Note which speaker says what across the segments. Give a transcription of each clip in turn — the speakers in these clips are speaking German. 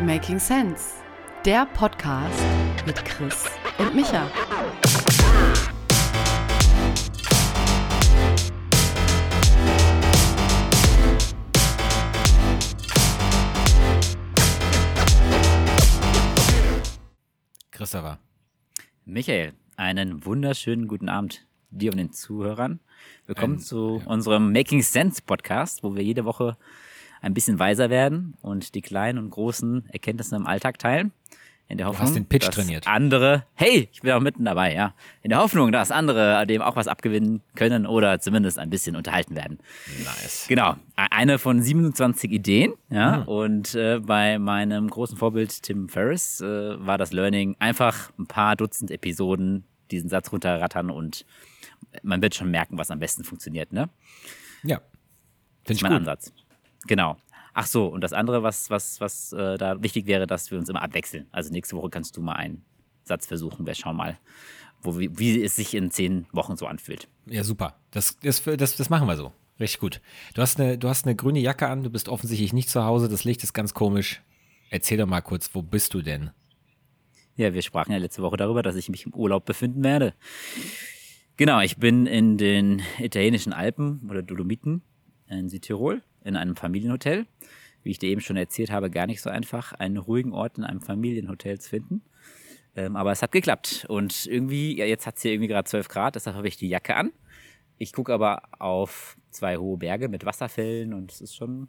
Speaker 1: Making Sense, der Podcast mit Chris und Micha.
Speaker 2: Christopher.
Speaker 3: Michael, einen wunderschönen guten Abend dir und den Zuhörern. Willkommen
Speaker 2: Ein-
Speaker 3: zu
Speaker 2: ja.
Speaker 3: unserem Making Sense Podcast, wo wir jede Woche ein bisschen weiser werden und die kleinen und großen Erkenntnisse im Alltag teilen. In der Hoffnung,
Speaker 2: hast den Pitch
Speaker 3: dass
Speaker 2: trainiert.
Speaker 3: andere, hey, ich bin auch mitten dabei, ja. In der Hoffnung, dass andere dem auch was abgewinnen können oder zumindest ein bisschen unterhalten werden.
Speaker 2: Nice.
Speaker 3: Genau, e- eine von 27 Ideen, ja.
Speaker 2: Mhm.
Speaker 3: Und äh, bei meinem großen Vorbild Tim Ferriss äh, war das Learning einfach ein paar Dutzend Episoden diesen Satz runterrattern und man wird schon merken, was am besten funktioniert, ne?
Speaker 2: Ja. Finde ich
Speaker 3: mein
Speaker 2: gut.
Speaker 3: Ansatz. Genau. Ach so, und das andere, was, was, was äh, da wichtig wäre, dass wir uns immer abwechseln. Also nächste Woche kannst du mal einen Satz versuchen. Wir schauen mal, wo, wie, wie es sich in zehn Wochen so anfühlt.
Speaker 2: Ja, super. Das, das, das, das machen wir so. Richtig gut. Du hast, eine, du hast eine grüne Jacke an, du bist offensichtlich nicht zu Hause, das Licht ist ganz komisch. Erzähl doch mal kurz, wo bist du denn?
Speaker 3: Ja, wir sprachen ja letzte Woche darüber, dass ich mich im Urlaub befinden werde. Genau, ich bin in den italienischen Alpen oder Dolomiten in Südtirol in einem Familienhotel. Wie ich dir eben schon erzählt habe, gar nicht so einfach, einen ruhigen Ort in einem Familienhotel zu finden. Ähm, aber es hat geklappt. Und irgendwie, ja, jetzt hat es hier irgendwie gerade 12 Grad, deshalb habe ich die Jacke an. Ich gucke aber auf zwei hohe Berge mit Wasserfällen und es ist schon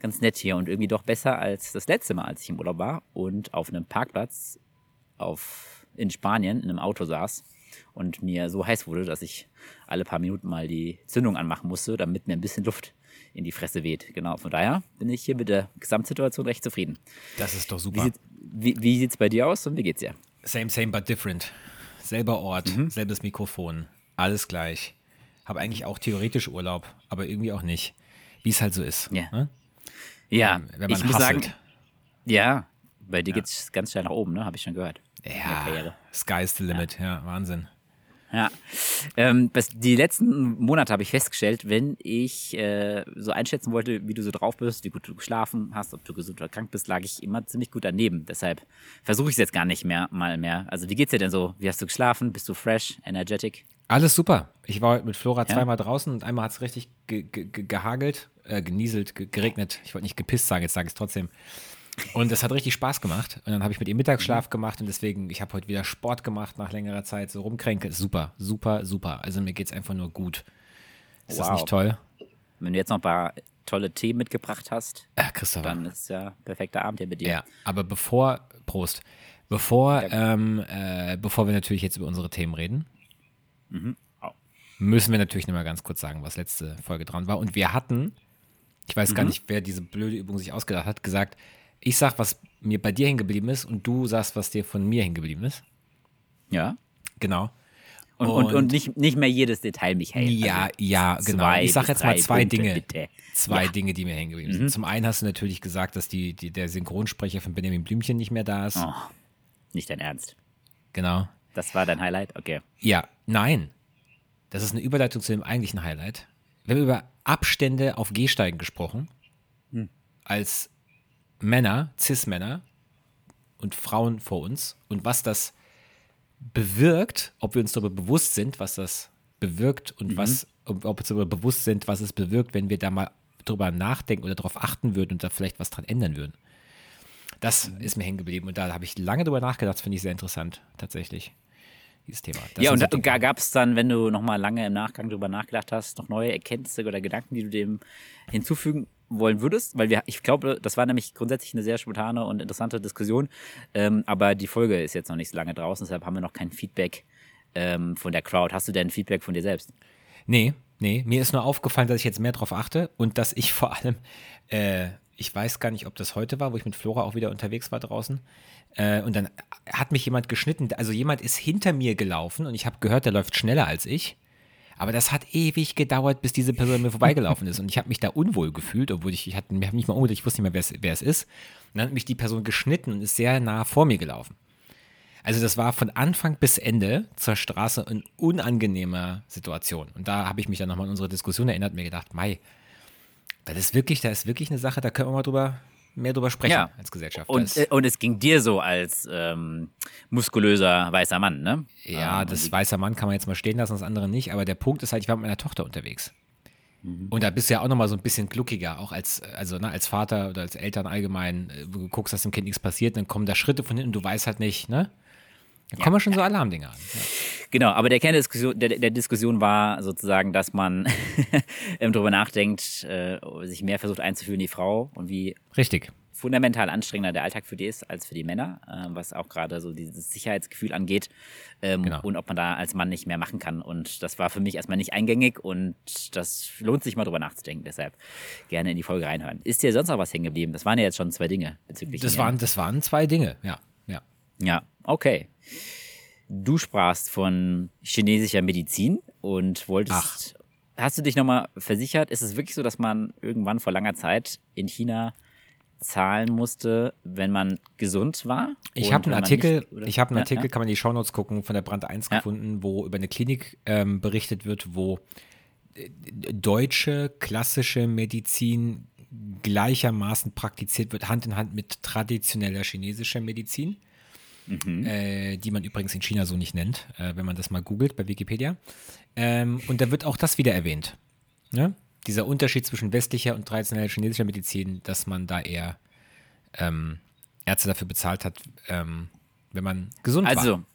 Speaker 3: ganz nett hier und irgendwie doch besser als das letzte Mal, als ich im Urlaub war und auf einem Parkplatz auf, in Spanien in einem Auto saß und mir so heiß wurde, dass ich alle paar Minuten mal die Zündung anmachen musste, damit mir ein bisschen Luft in die Fresse weht. Genau, von daher bin ich hier mit der Gesamtsituation recht zufrieden.
Speaker 2: Das ist doch
Speaker 3: Wie,
Speaker 2: super.
Speaker 3: sieht, wie, wie sieht's bei dir aus und wie geht's dir?
Speaker 2: Same, same, but different. Selber Ort,
Speaker 3: Mhm.
Speaker 2: selbes Mikrofon, alles gleich. Habe eigentlich auch theoretisch Urlaub, aber irgendwie auch nicht. Wie es halt so ist.
Speaker 3: Ja.
Speaker 2: Ne?
Speaker 3: Ja,
Speaker 2: Wenn man
Speaker 3: ich muss
Speaker 2: hustelt.
Speaker 3: sagen, ja, bei dir geht's ganz schnell nach oben, ne? Habe ich schon gehört.
Speaker 2: Ja, sky's the limit. Ja, Wahnsinn.
Speaker 3: Ja. Ähm, die letzten Monate habe ich festgestellt, wenn ich äh, so einschätzen wollte, wie du so drauf bist, wie gut du geschlafen hast, ob du gesund oder krank bist, lag ich immer ziemlich gut daneben. Deshalb versuche ich es jetzt gar nicht mehr mal mehr. Also wie geht's dir denn so? Wie hast du geschlafen? Bist du fresh, energetic?
Speaker 2: Alles super. Ich war heute mit Flora
Speaker 3: Ja?
Speaker 2: zweimal draußen und einmal hat es richtig ge ge gehagelt, äh, genieselt, ge geregnet. Ich wollte nicht gepisst sagen, jetzt sage ich es trotzdem. Und es hat richtig Spaß gemacht. Und dann habe ich mit ihr Mittagsschlaf gemacht und deswegen, ich habe heute wieder Sport gemacht nach längerer Zeit, so rumkränke. Super, super, super. Also mir geht es einfach nur gut. Ist das
Speaker 3: Wow.
Speaker 2: nicht toll?
Speaker 3: Wenn du jetzt noch ein paar tolle Themen mitgebracht hast,
Speaker 2: Christopher.
Speaker 3: dann ist ja perfekter Abend hier mit dir.
Speaker 2: Ja, aber bevor, Prost, bevor, ähm, äh, bevor wir natürlich jetzt über unsere Themen reden,
Speaker 3: Au.
Speaker 2: müssen wir natürlich nochmal ganz kurz sagen, was letzte Folge dran war. Und wir hatten, ich weiß gar nicht, wer diese blöde Übung sich ausgedacht hat, gesagt, ich sag, was mir bei dir hängen geblieben ist und du sagst, was dir von mir hängen geblieben ist.
Speaker 3: Ja.
Speaker 2: Genau.
Speaker 3: Und, und, und nicht, nicht mehr jedes Detail mich hält.
Speaker 2: Ja,
Speaker 3: Also
Speaker 2: ja, genau. Ich sag jetzt mal zwei
Speaker 3: Punkte,
Speaker 2: Dinge.
Speaker 3: Bitte.
Speaker 2: Zwei
Speaker 3: Ja. Mhm.
Speaker 2: Dinge, die mir hängen geblieben sind. Zum einen hast du natürlich gesagt, dass die, die, der Synchronsprecher von Benjamin Blümchen nicht mehr da ist.
Speaker 3: Oh, nicht dein Ernst.
Speaker 2: Genau.
Speaker 3: Das war dein Highlight? Okay.
Speaker 2: Ja, nein. Das ist eine Überleitung zu dem eigentlichen Highlight. Wir haben über Abstände auf Gehsteigen gesprochen. Als Männer, Cis-Männer und Frauen vor uns. Und was das bewirkt, ob wir uns darüber bewusst sind, was das bewirkt und was, ob, ob wir uns darüber bewusst sind, was es bewirkt, wenn wir da mal drüber nachdenken oder darauf achten würden und da vielleicht was dran ändern würden. Das ist mir hängen geblieben und da habe ich lange drüber nachgedacht, finde ich sehr interessant, tatsächlich, dieses Thema. Das
Speaker 3: ja, und da, gab es dann, wenn du nochmal lange im Nachgang drüber nachgedacht hast, noch neue Erkenntnisse oder Gedanken, die du dem hinzufügen wollen würdest? Weil wir, ich glaube, das war nämlich grundsätzlich eine sehr spontane und interessante Diskussion, ähm, aber die Folge ist jetzt noch nicht so lange draußen, deshalb haben wir noch kein Feedback ähm, von der Crowd. Hast du denn Feedback von dir selbst?
Speaker 2: Nee, nee, mir ist nur aufgefallen, dass ich jetzt mehr drauf achte und dass ich vor allem, äh, ich weiß gar nicht, ob das heute war, wo ich mit Flora auch wieder unterwegs war draußen. Äh, und dann hat mich jemand geschnitten. Also jemand ist hinter mir gelaufen und ich habe gehört, der läuft schneller als ich. Aber das hat ewig gedauert, bis diese Person mir vorbeigelaufen ist. Und ich habe mich da unwohl gefühlt, obwohl ich, ich hatte, mir hab nicht mal unwohl, ich wusste nicht mehr, wer es- wer es ist. Und dann hat mich die Person geschnitten und ist sehr nah vor mir gelaufen. Also das war von Anfang bis Ende zur Straße eine unangenehme Situation. Und da habe ich mich dann nochmal an unsere Diskussion erinnert und mir gedacht, Mai, das ist wirklich, da ist wirklich eine Sache, da können wir mal drüber mehr drüber sprechen
Speaker 3: Ja.
Speaker 2: als Gesellschaft.
Speaker 3: Und, äh, und es ging dir so als ähm, muskulöser weißer Mann, ne?
Speaker 2: Ja,
Speaker 3: Ähm,
Speaker 2: das weißer Mann kann man jetzt mal stehen lassen, das andere nicht. Aber der Punkt ist halt, ich war mit meiner Tochter unterwegs. Und da bist du ja auch nochmal so ein bisschen gluckiger, auch als, also, ne, als Vater oder als Eltern allgemein. äh, Du guckst, dass dem Kind nichts passiert, dann kommen da Schritte von hinten, du weißt halt nicht, ne? Da kommen schon so Alarmdinger an. Ja.
Speaker 3: Genau, aber der Kern der Diskussion, der, der Diskussion war sozusagen, dass man ähm, darüber nachdenkt, äh, sich mehr versucht einzufühlen in die Frau und wie
Speaker 2: Richtig.
Speaker 3: fundamental anstrengender der Alltag für die ist als für die Männer, äh, was auch gerade so dieses Sicherheitsgefühl angeht ähm,
Speaker 2: Genau.
Speaker 3: und ob man da als Mann nicht mehr machen kann. Und das war für mich erstmal nicht eingängig und das lohnt sich mal drüber nachzudenken. Deshalb gerne in die Folge reinhören. Ist dir sonst noch was hängen geblieben? Das waren ja jetzt schon zwei Dinge bezüglich.
Speaker 2: Das waren, das waren zwei Dinge, ja. ja.
Speaker 3: Ja, okay. Du sprachst von chinesischer Medizin und wolltest. Hast du dich nochmal versichert? Ist es wirklich so, dass man irgendwann vor langer Zeit in China zahlen musste, wenn man gesund war?
Speaker 2: Ich habe einen Artikel,
Speaker 3: nicht-
Speaker 2: ich habe einen
Speaker 3: Ja,
Speaker 2: Artikel,
Speaker 3: ja.
Speaker 2: kann man in die Shownotes gucken, von der Brand 1
Speaker 3: Ja.
Speaker 2: gefunden, wo über eine Klinik ähm, berichtet wird, wo äh, deutsche klassische Medizin gleichermaßen praktiziert wird, Hand in Hand mit traditioneller chinesischer Medizin,
Speaker 3: Mhm.
Speaker 2: äh, die man übrigens in China so nicht nennt, äh, wenn man das mal googelt bei Wikipedia. Ähm, und da wird auch das wieder erwähnt. Ne? Dieser Unterschied zwischen westlicher und traditioneller chinesischer Medizin, dass man da eher ähm, Ärzte dafür bezahlt hat, ähm, wenn man gesund war.
Speaker 3: Also,
Speaker 2: man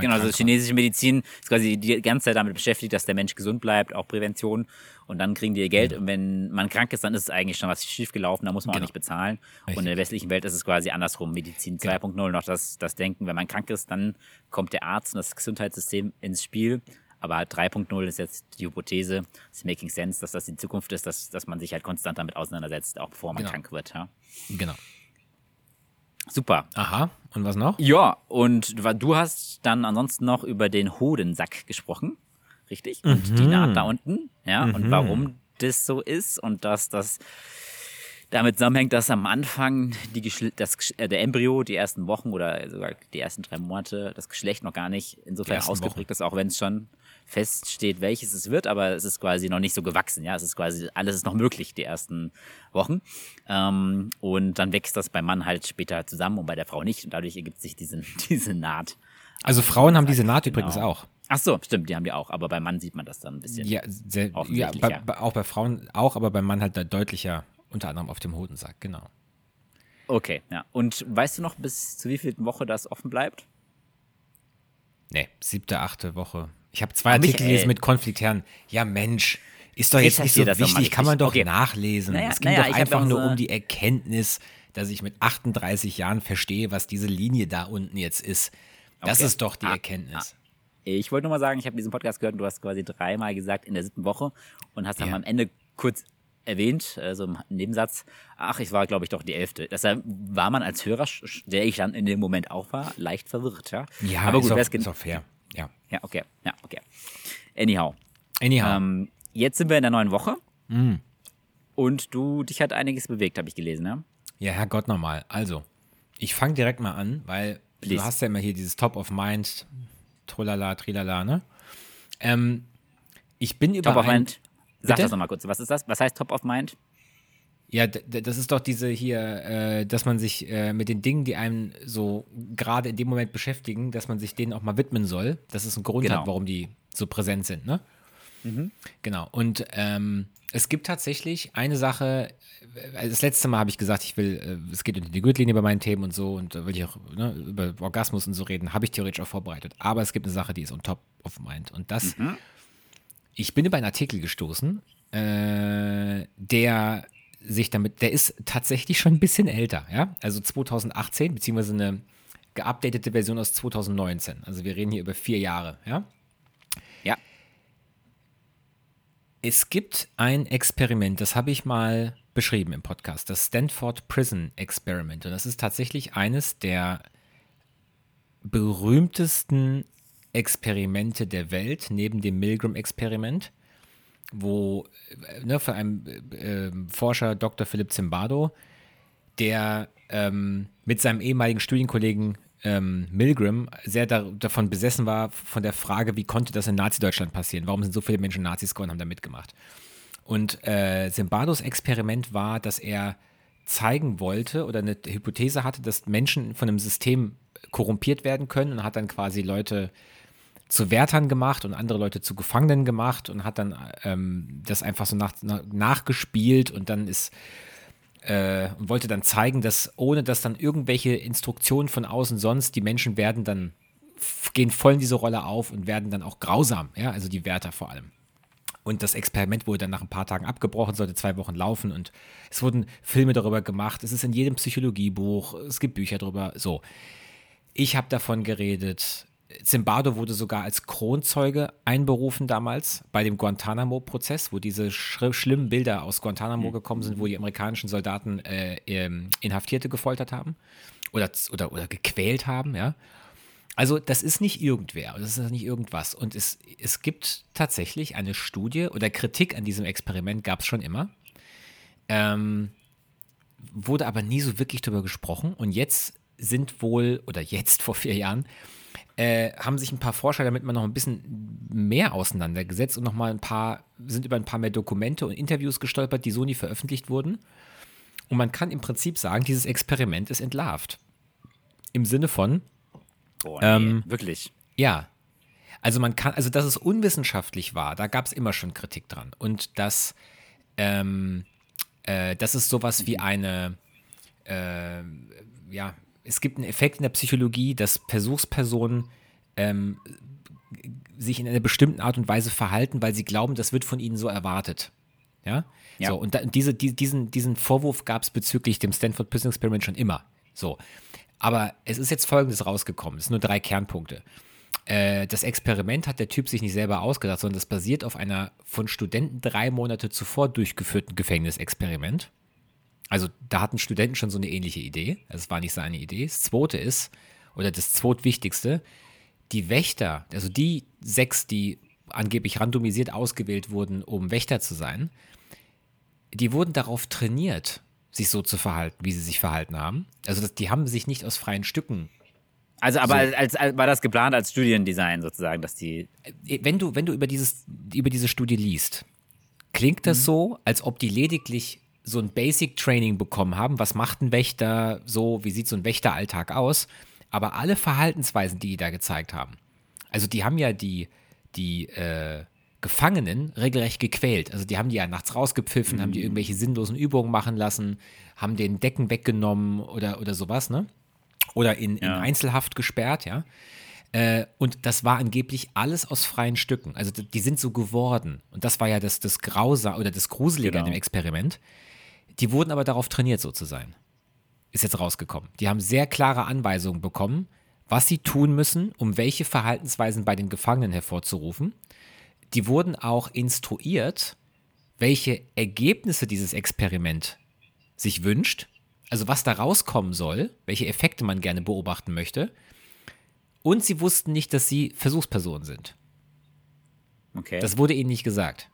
Speaker 3: genau, also chinesische Medizin ist quasi die ganze Zeit damit beschäftigt, dass der Mensch gesund bleibt, auch Prävention. Und dann kriegen die ihr Geld. Und wenn man krank ist, dann ist es eigentlich schon was schiefgelaufen, da muss man
Speaker 2: Genau.
Speaker 3: auch nicht bezahlen.
Speaker 2: Richtig.
Speaker 3: Und in der westlichen Welt ist es quasi andersrum. Medizin 2.0 noch das, das Denken, wenn man krank ist, dann kommt der Arzt und das Gesundheitssystem ins Spiel. Aber halt 3.0 ist jetzt die Hypothese, ist making sense, dass das die Zukunft ist, dass, dass man sich halt konstant damit auseinandersetzt, auch bevor man
Speaker 2: Genau.
Speaker 3: krank wird. Ja.
Speaker 2: Genau.
Speaker 3: Super.
Speaker 2: Aha, und was noch?
Speaker 3: Ja, und du- hast dann ansonsten noch über den Hodensack gesprochen, richtig? Und die Naht da unten, ja, und warum das so ist und dass das damit zusammenhängt, dass am Anfang die das, äh, der Embryo die ersten Wochen oder sogar die ersten drei Monate das Geschlecht noch gar nicht insofern ausgeprägt ist, auch wenn es schon feststeht, welches es wird, aber es ist quasi noch nicht so gewachsen, ja, es ist quasi, alles ist noch möglich, die ersten Wochen ähm, und dann wächst das beim Mann halt später zusammen und bei der Frau nicht und dadurch ergibt sich diesen, diese Naht.
Speaker 2: Also Frauen haben diese Naht
Speaker 3: Genau.
Speaker 2: übrigens auch.
Speaker 3: Ach so, stimmt, die haben die auch, aber beim Mann sieht man das dann ein bisschen.
Speaker 2: Ja, sehr, ja
Speaker 3: Offensichtlich,
Speaker 2: bei,
Speaker 3: ja.
Speaker 2: bei, auch bei Frauen auch, aber beim Mann halt da deutlicher, unter anderem auf dem Hodensack, genau.
Speaker 3: Okay, ja. Und weißt du noch, bis zu wievielten Woche das offen bleibt?
Speaker 2: Nee, siebte, achte Woche. Ich habe zwei
Speaker 3: Ah,
Speaker 2: Artikel gelesen mit Konfliktären. Ja, Mensch, ist doch jetzt nicht so wichtig, kann man doch
Speaker 3: Okay.
Speaker 2: nachlesen.
Speaker 3: Naja,
Speaker 2: es ging
Speaker 3: naja,
Speaker 2: doch einfach nur
Speaker 3: so-
Speaker 2: um die Erkenntnis, dass ich mit 38 Jahren verstehe, was diese Linie da unten jetzt ist. Das
Speaker 3: Okay.
Speaker 2: ist doch die
Speaker 3: Ah,
Speaker 2: Erkenntnis.
Speaker 3: Ich wollte nur mal sagen, ich habe diesen Podcast gehört und du hast quasi dreimal gesagt in der siebten Woche und hast dann
Speaker 2: Ja.
Speaker 3: am Ende kurz erwähnt, äh, so im Nebensatz, ach, ich war, glaube ich, doch die elfte. Deshalb war man als Hörer, der ich dann in dem Moment auch war, leicht verwirrt, ja.
Speaker 2: Ja,
Speaker 3: aber gut,
Speaker 2: ist, auch, ist auch fair. Ja.
Speaker 3: Ja, okay, ja, okay. Anyhow.
Speaker 2: Anyhow.
Speaker 3: Ähm, jetzt sind wir in der neuen Woche
Speaker 2: Mm.
Speaker 3: und du, dich hat einiges bewegt, habe ich gelesen, ja?
Speaker 2: Ja, Herrgott nochmal. Also, ich fange direkt mal an, weil
Speaker 3: Please.
Speaker 2: du hast ja immer hier dieses Top of Mind, Trolala, Trilala, ne? Ähm, ich bin über
Speaker 3: Top of Mind. Sag
Speaker 2: Bitte?
Speaker 3: das nochmal kurz. Was ist das? Was heißt Top of Mind?
Speaker 2: Ja, das ist doch diese hier, äh, dass man sich äh, mit den Dingen, die einem so gerade in dem Moment beschäftigen, dass man sich denen auch mal widmen soll. Dass es einen Grund
Speaker 3: Genau.
Speaker 2: hat, warum die so präsent sind, ne? Genau. Und ähm, es gibt tatsächlich eine Sache, äh, das letzte Mal habe ich gesagt, ich will, äh, es geht unter die Gürtellinie bei meinen Themen und so und da will ich auch ne, über Orgasmus und so reden, habe ich theoretisch auch vorbereitet. Aber es gibt eine Sache, die ist on top of mind. Und das, ich bin über einen Artikel gestoßen, äh, der sich damit, der ist tatsächlich schon ein bisschen älter, ja. Also 2018, beziehungsweise eine geupdatete Version aus 2019. Also wir reden hier über vier Jahre, ja.
Speaker 3: Ja.
Speaker 2: Es gibt ein Experiment, das habe ich mal beschrieben im Podcast, das Stanford Prison Experiment. Und das ist tatsächlich eines der berühmtesten Experimente der Welt, neben dem Milgram-Experiment, wo äh, ne, von einem äh, Forscher Dr. Philipp Zimbardo, der ähm, mit seinem ehemaligen Studienkollegen ähm, Milgram sehr da, davon besessen war, von der Frage, wie konnte das in Nazi-Deutschland passieren? Warum sind so viele Menschen Nazis geworden und haben da mitgemacht? Und äh, Zimbardos Experiment war, dass er zeigen wollte oder eine Hypothese hatte, dass Menschen von einem System korrumpiert werden können und hat dann quasi Leute zu Wärtern gemacht und andere Leute zu Gefangenen gemacht und hat dann ähm, das einfach so nach, nach, nachgespielt und dann ist äh, und wollte dann zeigen, dass ohne dass dann irgendwelche Instruktionen von außen sonst, die Menschen werden dann gehen voll in diese Rolle auf und werden dann auch grausam, ja, also die Wärter vor allem. Und das Experiment wurde dann nach ein paar Tagen abgebrochen, sollte zwei Wochen laufen und es wurden Filme darüber gemacht. Es ist in jedem Psychologiebuch, es gibt Bücher darüber. So. Ich habe davon geredet. Zimbardo wurde sogar als Kronzeuge einberufen damals bei dem Guantanamo-Prozess, wo diese sch schlimmen Bilder aus Guantanamo mhm. gekommen sind, wo die amerikanischen Soldaten äh, ähm, Inhaftierte gefoltert haben oder, oder, oder gequält haben, ja. Also das ist nicht irgendwer, das ist nicht irgendwas. Und es, es gibt tatsächlich eine Studie oder Kritik an diesem Experiment gab es schon immer. Ähm, wurde aber nie so wirklich darüber gesprochen. Und jetzt sind wohl, oder jetzt vor vier Jahren, äh, haben sich ein paar Forscher damit mal noch ein bisschen mehr auseinandergesetzt und noch mal ein paar, sind über ein paar mehr Dokumente und Interviews gestolpert, die so nie veröffentlicht wurden. Und man kann im Prinzip sagen, dieses Experiment ist entlarvt. Im Sinne von,
Speaker 3: Boah, nee, ähm, wirklich.
Speaker 2: Ja. Also man kann, also dass es unwissenschaftlich war, da gab es immer schon Kritik dran. Und dass, ähm, äh, das ist sowas wie eine, äh, ja, es gibt einen Effekt in der Psychologie, dass Versuchspersonen ähm, sich in einer bestimmten Art und Weise verhalten, weil sie glauben, das wird von ihnen so erwartet. Ja. ja. So, und da, diese, die, diesen, diesen Vorwurf gab es bezüglich dem Stanford Prison Experiment schon immer. So. Aber es ist jetzt Folgendes rausgekommen. Es sind nur drei Kernpunkte. Äh, das Experiment hat der Typ sich nicht selber ausgedacht, sondern das basiert auf einer von Studenten drei Monate zuvor durchgeführten Gefängnisexperiment. Also da hatten Studenten schon so eine ähnliche Idee. Also es war nicht seine Idee. Das zweite ist, oder das zweitwichtigste, die Wächter, also die sechs, die angeblich randomisiert ausgewählt wurden, um Wächter zu sein, die wurden darauf trainiert, sich so zu verhalten, wie sie sich verhalten haben. Also das, die haben sich nicht aus freien Stücken.
Speaker 3: Also aber so. als, als, war das geplant als Studiendesign sozusagen, dass die.
Speaker 2: Äh, wenn du, wenn du über, dieses, über diese Studie liest, klingt das mhm. so, als ob die lediglich so ein Basic Training bekommen haben. Was macht ein Wächter so? Wie sieht so ein Wächteralltag aus? Aber alle Verhaltensweisen, die die da gezeigt haben, also die haben ja die, die äh, Gefangenen regelrecht gequält. Also die haben die ja nachts rausgepfiffen, mhm. haben die mhm. irgendwelche sinnlosen Übungen machen lassen, haben den Decken weggenommen oder, oder sowas, ne? Oder in, ja. in Einzelhaft gesperrt, ja. Äh, und das war angeblich alles aus freien Stücken. Also die sind so geworden. Und das war ja das, das Grausa oder das Gruselige genau. an dem Experiment. Die wurden aber darauf trainiert, so zu sein. Ist jetzt rausgekommen. Die haben sehr klare Anweisungen bekommen, was sie tun müssen, um welche Verhaltensweisen bei den Gefangenen hervorzurufen die wurden auch instruiert, welche Ergebnisse dieses Experiment sich wünscht, also was da rauskommen soll, welche Effekte man gerne beobachten möchte. Und sie wussten nicht, dass sie Versuchspersonen sind. Okay. Das wurde ihnen nicht gesagt.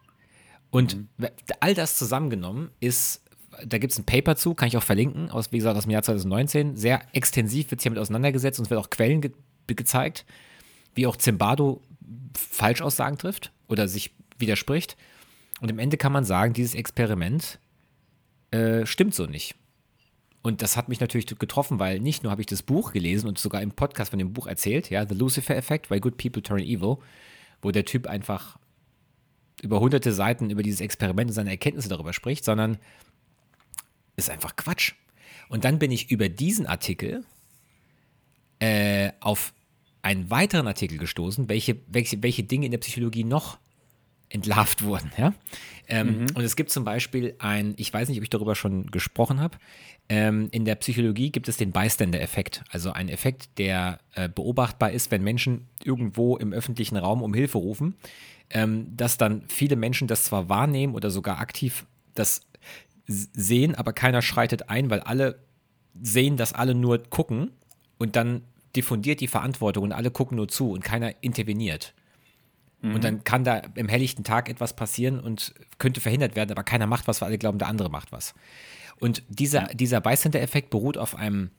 Speaker 2: Und mhm. all das zusammengenommen ist, da gibt es ein Paper zu, kann ich auch verlinken, aus, wie gesagt, aus dem Jahr 2019. Sehr extensiv wird sich damit auseinandergesetzt und es wird auch Quellen ge gezeigt, wie auch Zimbardo Falschaussagen trifft oder sich widerspricht. Und am Ende kann man sagen, dieses Experiment äh, stimmt so nicht. Und das hat mich natürlich getroffen, weil nicht nur habe ich das Buch gelesen und sogar im Podcast von dem Buch erzählt, ja, The Lucifer Effect, Why Good People Turn Evil, wo der Typ einfach über hunderte Seiten über dieses Experiment und seine Erkenntnisse darüber spricht, sondern ist einfach Quatsch. Und dann bin ich über diesen Artikel äh, auf einen weiteren Artikel gestoßen, welche, welche, welche Dinge in der Psychologie noch entlarvt wurden. Ja? Ähm, mhm. Und es gibt zum Beispiel ein, ich weiß nicht, ob ich darüber schon gesprochen habe, ähm, in der Psychologie gibt es den Bystander-Effekt, also ein Effekt, der äh, beobachtbar ist, wenn Menschen irgendwo im öffentlichen Raum um Hilfe rufen, ähm, dass dann viele Menschen das zwar wahrnehmen oder sogar aktiv das sehen, aber keiner schreitet ein, weil alle sehen, dass alle nur gucken und dann diffundiert die Verantwortung und alle gucken nur zu und keiner interveniert. Mhm. Und dann kann da im helllichten Tag etwas passieren und könnte verhindert werden, aber keiner macht was, weil alle glauben, der andere macht was. Und dieser, dieser Bystander-Effekt beruht auf einem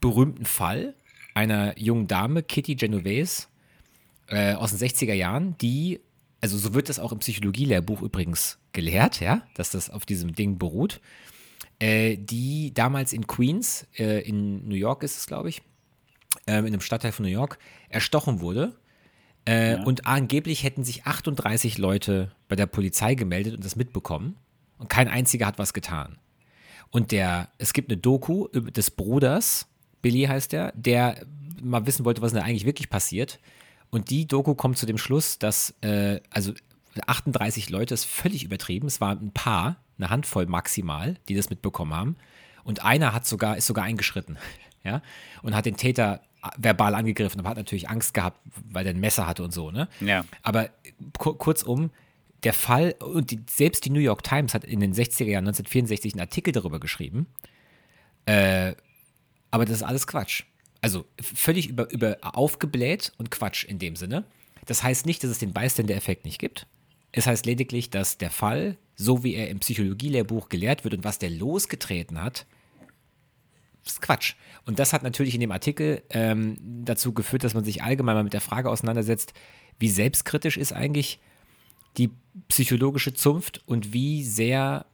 Speaker 2: berühmten Fall einer jungen Dame, Kitty Genovese, äh, aus den 60er Jahren, die, also so wird das auch im Psychologielehrbuch übrigens gelehrt, ja, dass das auf diesem Ding beruht. äh, die damals in Queens, äh, in New York ist es, glaube ich, ähm, in einem Stadtteil von New York, erstochen wurde. Äh,
Speaker 3: Ja.
Speaker 2: Und angeblich hätten sich 38 Leute bei der Polizei gemeldet und das mitbekommen. Und kein einziger hat was getan. Und der, es gibt eine Doku des Bruders, Billy heißt der, der mal wissen wollte, was denn da eigentlich wirklich passiert. Und die Doku kommt zu dem Schluss, dass, äh, also 38 Leute ist völlig übertrieben. Es waren ein paar, eine Handvoll maximal, die das mitbekommen haben. Und einer hat sogar, ist sogar eingeschritten, ja, und hat den Täter verbal angegriffen, aber hat natürlich Angst gehabt, weil er ein Messer hatte und so, ne?
Speaker 3: Ja.
Speaker 2: Aber ku- kurzum, der Fall, und die, selbst die New York Times hat in den 60er Jahren 1964 einen Artikel darüber geschrieben. Äh, aber das ist alles Quatsch. Also völlig über, über aufgebläht und Quatsch in dem Sinne. Das heißt nicht, dass es den Bystander-Effekt nicht gibt. Es heißt lediglich, dass der Fall, so wie er im Psychologielehrbuch gelehrt wird und was der losgetreten hat, ist Quatsch. Und das hat natürlich in dem Artikel ähm, dazu geführt, dass man sich allgemein mal mit der Frage auseinandersetzt, wie selbstkritisch ist eigentlich die psychologische Zunft und wie sehr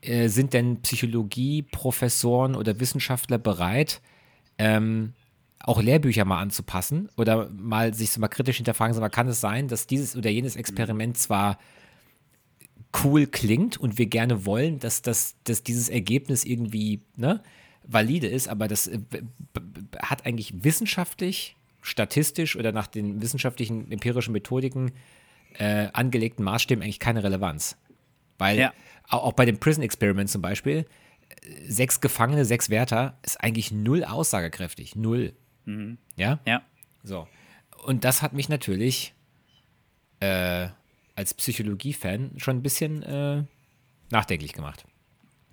Speaker 2: äh, sind denn Psychologieprofessoren oder Wissenschaftler bereit, ähm, auch Lehrbücher mal anzupassen oder mal sich so mal kritisch hinterfragen, mal, kann es sein, dass dieses oder jenes Experiment zwar cool klingt und wir gerne wollen, dass, das, dass dieses Ergebnis irgendwie ne, valide ist, aber das äh, hat eigentlich wissenschaftlich, statistisch oder nach den wissenschaftlichen empirischen Methodiken äh, angelegten Maßstäben eigentlich keine Relevanz. Weil
Speaker 3: Ja.
Speaker 2: au- auch bei dem Prison Experiment zum Beispiel, sechs Gefangene, sechs Wärter ist eigentlich null aussagekräftig. Null. Ja?
Speaker 3: Ja.
Speaker 2: So. Und das hat mich natürlich äh, als Psychologie-Fan schon ein bisschen äh, nachdenklich gemacht.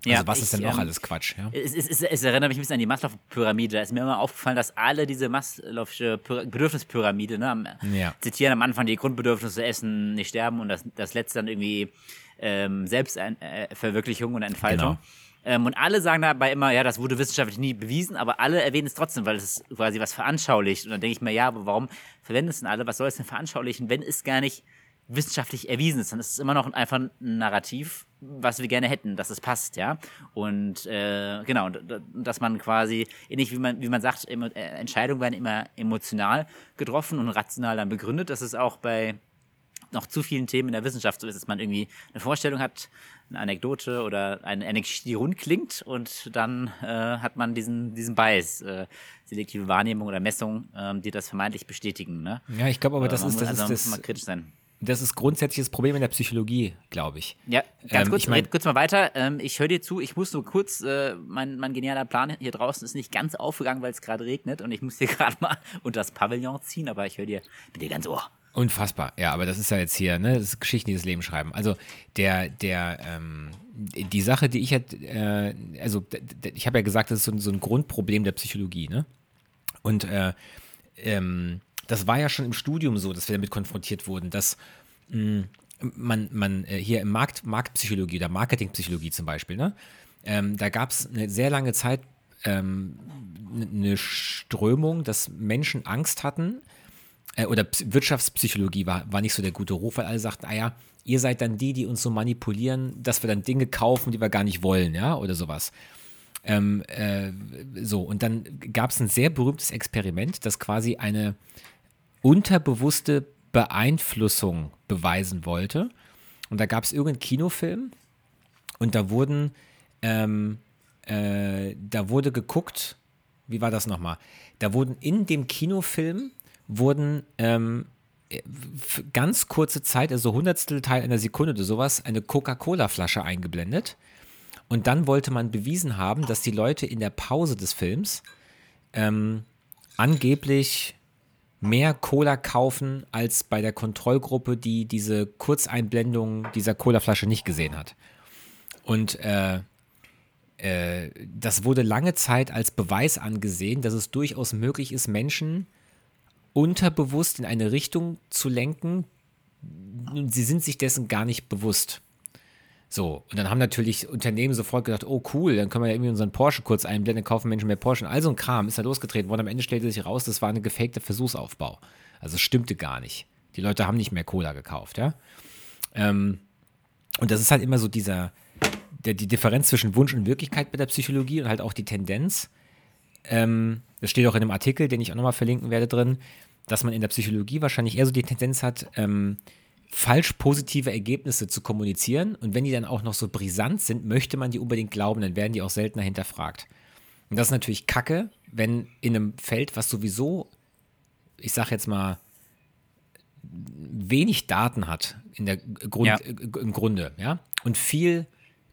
Speaker 3: Ja,
Speaker 2: also was
Speaker 3: ich,
Speaker 2: ist denn noch
Speaker 3: ähm,
Speaker 2: alles Quatsch? Ja?
Speaker 3: Es, es, es, es erinnert mich ein bisschen an die Maslow-Pyramide. Da ist mir immer aufgefallen, dass alle diese Maslow'sche Pyra- Bedürfnispyramide, ne, am,
Speaker 2: Ja.
Speaker 3: zitieren am Anfang die Grundbedürfnisse, Essen, nicht sterben und das, das letzte dann irgendwie ähm, Selbstverwirklichung und Entfaltung.
Speaker 2: Genau.
Speaker 3: Ähm, und alle sagen dabei immer, ja, das wurde wissenschaftlich nie bewiesen, aber alle erwähnen es trotzdem, weil es quasi was veranschaulicht. Und dann denke ich mir, ja, aber warum verwenden es denn alle? Was soll es denn veranschaulichen, wenn es gar nicht wissenschaftlich erwiesen ist? Dann ist es immer noch einfach ein Narrativ, was wir gerne hätten, dass es passt, ja. Und äh, genau, d- dass man quasi, ähnlich wie man, wie man sagt, äh, Entscheidungen werden immer emotional getroffen und rational dann begründet. Das ist auch bei noch zu vielen Themen in der Wissenschaft so ist, dass man irgendwie eine Vorstellung hat, eine Anekdote oder eine, Geschichte, die rund klingt und dann äh, hat man diesen, diesen Bias, äh, selektive Wahrnehmung oder Messung, ähm, die das vermeintlich bestätigen. Ne?
Speaker 2: Ja, ich glaube aber, das
Speaker 3: man
Speaker 2: ist,
Speaker 3: muss,
Speaker 2: das,
Speaker 3: also muss
Speaker 2: ist
Speaker 3: mal
Speaker 2: das,
Speaker 3: kritisch sein.
Speaker 2: das ist grundsätzlich das Problem in der Psychologie, glaube ich.
Speaker 3: Ja, ganz
Speaker 2: Ähm,
Speaker 3: kurz,
Speaker 2: ich mein-
Speaker 3: kurz mal weiter. Ähm, ich höre dir zu. Ich muss nur kurz, äh, mein, mein genialer Plan hier draußen ist nicht ganz aufgegangen, weil es gerade regnet und ich muss hier gerade mal unter das Pavillon ziehen, aber ich höre dir, bin dir ganz ohr.
Speaker 2: Unfassbar, ja, aber das ist ja jetzt hier, ne, das ist Geschichten, die das Leben schreiben. Also der, der, ähm, die Sache, die ich halt, äh, also ich habe ja gesagt, das ist so, ein- so ein Grundproblem der Psychologie, ne? Und äh, ähm, das war ja schon im Studium so, dass wir damit konfrontiert wurden, dass mh, man, man äh, hier im Markt, Marktpsychologie oder Marketingpsychologie zum Beispiel, ne? Ähm, da gab es eine sehr lange Zeit ähm, eine Strömung, dass Menschen Angst hatten, äh, oder Ps- Wirtschaftspsychologie war, war nicht so der gute Ruf, weil alle sagten, ah ja, ihr seid dann die, die uns so manipulieren, dass wir dann Dinge kaufen, die wir gar nicht wollen, ja, oder sowas. Ähm, äh, so, und dann gab es ein sehr berühmtes Experiment, das quasi eine unterbewusste Beeinflussung beweisen wollte. Und da gab es irgendeinen Kinofilm und da wurden, ähm, äh, da wurde geguckt, wie war das nochmal? Da wurden in dem Kinofilm wurden ähm, für ganz kurze Zeit, also Hundertstel Teil einer Sekunde oder sowas, eine Coca-Cola-Flasche eingeblendet. Und dann wollte man bewiesen haben, dass die Leute in der Pause des Films ähm, angeblich mehr Cola kaufen als bei der Kontrollgruppe, die diese Kurzeinblendung dieser Colaflasche nicht gesehen hat. Und äh, äh, das wurde lange Zeit als Beweis angesehen, dass es durchaus möglich ist, Menschen unterbewusst in eine Richtung zu lenken. Sie sind sich dessen gar nicht bewusst. So, und dann haben natürlich Unternehmen sofort gedacht, oh cool, dann können wir ja irgendwie unseren Porsche kurz einblenden, kaufen Menschen mehr Porsche. Und all so ein Kram ist da losgetreten worden. Am Ende stellte sich raus, das war eine gefakte Versuchsaufbau. Also es stimmte gar nicht. Die Leute haben nicht mehr Cola gekauft, ja. Ähm, und das ist halt immer so dieser, der, die Differenz zwischen Wunsch und Wirklichkeit bei der Psychologie und halt auch die Tendenz. Ähm, das steht auch in einem Artikel, den ich auch nochmal verlinken werde drin, dass man in der Psychologie wahrscheinlich eher so die Tendenz hat, ähm, falsch positive Ergebnisse zu kommunizieren. Und wenn die dann auch noch so brisant sind, möchte man die unbedingt glauben, dann werden die auch seltener hinterfragt. Und das ist natürlich Kacke, wenn in einem Feld, was sowieso, ich sag jetzt mal, wenig Daten hat in der Grund,
Speaker 3: Ja.
Speaker 2: äh, im Grunde, ja, und viel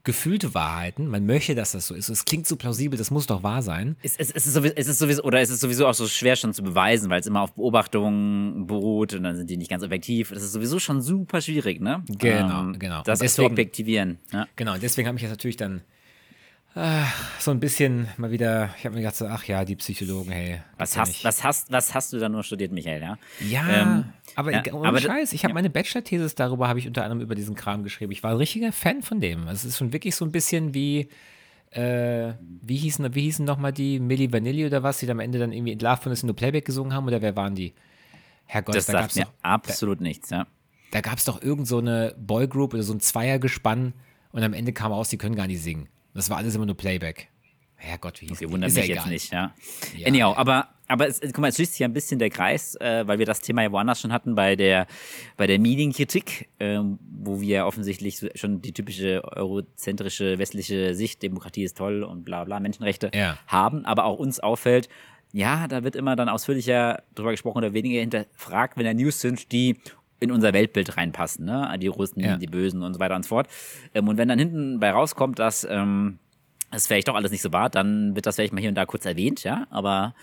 Speaker 2: gefühlte Wahrheiten, man möchte, dass das so ist. Es klingt so plausibel, das muss doch wahr sein.
Speaker 3: Es, es, es, ist sowieso, es ist sowieso, oder es ist sowieso auch so schwer schon zu beweisen, weil es immer auf Beobachtungen beruht und dann sind die nicht ganz objektiv. Das ist sowieso schon super schwierig, ne?
Speaker 2: Genau, genau.
Speaker 3: Das ist zu
Speaker 2: deswegen-
Speaker 3: objektivieren. Ja.
Speaker 2: Genau, deswegen habe ich jetzt natürlich dann so ein bisschen mal wieder, ich habe mir gedacht, so, ach ja, die Psychologen, hey.
Speaker 3: Was
Speaker 2: ja
Speaker 3: hast, was, hast, was hast du da nur studiert, Michael, ja?
Speaker 2: Ja,
Speaker 3: Ähm,
Speaker 2: aber,
Speaker 3: ja,
Speaker 2: ohne
Speaker 3: aber da-
Speaker 2: Scheiß, ich habe meine Bachelor-Thesis darüber, habe ich unter anderem über diesen Kram geschrieben. Ich war ein richtiger Fan von dem. Es ist schon wirklich so ein bisschen wie, äh, wie hießen, wie hießen nochmal die Milli Vanilli oder was, die dann am Ende dann irgendwie in Love von No Playback gesungen haben oder wer waren die? Herrgott,
Speaker 3: Das
Speaker 2: da
Speaker 3: sagt
Speaker 2: gab's
Speaker 3: mir absolut nichts, ja.
Speaker 2: da gab es doch irgend so eine Boygroup oder so ein Zweiergespann und am Ende kam raus, die können gar nicht singen. Das war alles immer nur Playback. Herrgott, wie hieß
Speaker 3: wundern
Speaker 2: Ist
Speaker 3: mich
Speaker 2: ja
Speaker 3: jetzt nicht, ja.
Speaker 2: Ja.
Speaker 3: Anyhow, aber, aber es, guck mal, es schließt sich ja ein bisschen der Kreis, äh, weil wir das Thema ja woanders schon hatten bei der, bei der Medienkritik, ähm, wo wir offensichtlich schon die typische eurozentrische westliche Sicht, Demokratie ist toll und bla bla, Menschenrechte
Speaker 2: Ja.
Speaker 3: haben, aber auch uns auffällt, ja, da wird immer dann ausführlicher drüber gesprochen oder weniger hinterfragt, wenn da News sind, die in unser Weltbild reinpassen, ne? Die Russen,
Speaker 2: Ja.
Speaker 3: die Bösen und so weiter und so fort. Ähm, und wenn dann hinten bei rauskommt, dass ähm, das vielleicht doch alles nicht so war, dann wird das vielleicht mal hier und da kurz erwähnt, ja, aber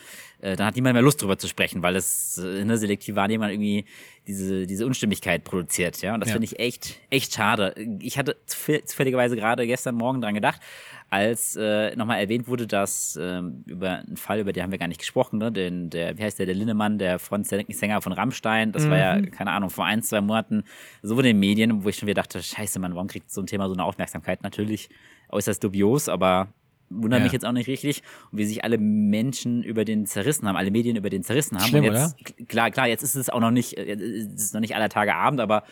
Speaker 3: äh, dann hat niemand mehr Lust drüber zu sprechen, weil es äh, in der selektive Wahrnehmung irgendwie diese, diese Unstimmigkeit produziert, ja, und das
Speaker 2: Ja.
Speaker 3: finde ich echt, echt schade. Ich hatte zufäll- zufälligerweise gerade gestern Morgen dran gedacht, als äh, nochmal erwähnt wurde, dass ähm, über einen Fall, über den haben wir gar nicht gesprochen, ne? Den, der, wie heißt der, der Linnemann, der Frontsänger von Rammstein, das war ja, keine Ahnung, vor ein, zwei Monaten so in den Medien, wo ich schon wieder dachte, scheiße, Mann, warum kriegt so ein Thema so eine Aufmerksamkeit? Natürlich äußerst dubios, aber wundert
Speaker 2: Ja.
Speaker 3: mich jetzt auch nicht richtig. Und wie sich alle Menschen über den zerrissen haben, alle Medien über den zerrissen haben.
Speaker 2: Schlimm,
Speaker 3: und jetzt, Klar, klar, jetzt ist es auch noch nicht, äh, es ist noch nicht aller Tage Abend, aber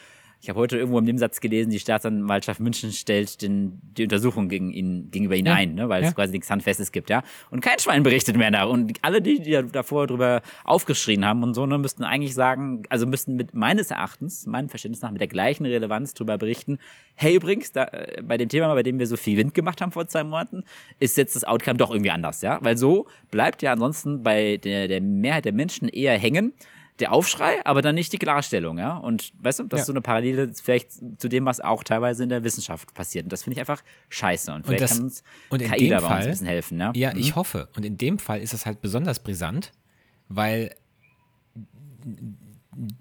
Speaker 3: ich habe heute irgendwo im Nebensatz gelesen, die Staatsanwaltschaft München stellt den, die Untersuchung gegen ihn, gegenüber ihn
Speaker 2: Ja.
Speaker 3: ein, ne, weil
Speaker 2: Ja.
Speaker 3: es quasi nichts Handfestes gibt, ja. Und kein Schwein berichtet mehr da. Und alle, die, die da davor drüber aufgeschrien haben und so, ne, müssten eigentlich sagen, also müssten mit meines Erachtens, meinem Verständnis nach, mit der gleichen Relevanz drüber berichten. Hey, übrigens, da, äh, bei dem Thema, bei dem wir so viel Wind gemacht haben vor zwei Monaten, ist jetzt das Outcome doch irgendwie anders, ja. Weil so bleibt ja ansonsten bei der, der Mehrheit der Menschen eher hängen, der Aufschrei, aber dann nicht die Klarstellung, ja. Und weißt du, das
Speaker 2: Ja.
Speaker 3: ist so eine Parallele vielleicht zu dem, was auch teilweise in der Wissenschaft passiert. Und das finde ich einfach scheiße. Und vielleicht
Speaker 2: das-
Speaker 3: kann uns
Speaker 2: und in
Speaker 3: KI
Speaker 2: dem
Speaker 3: da bei uns
Speaker 2: Fall-
Speaker 3: ein bisschen helfen, ja.
Speaker 2: Ja,
Speaker 3: Mhm.
Speaker 2: ich hoffe. Und in dem Fall ist das halt besonders brisant, weil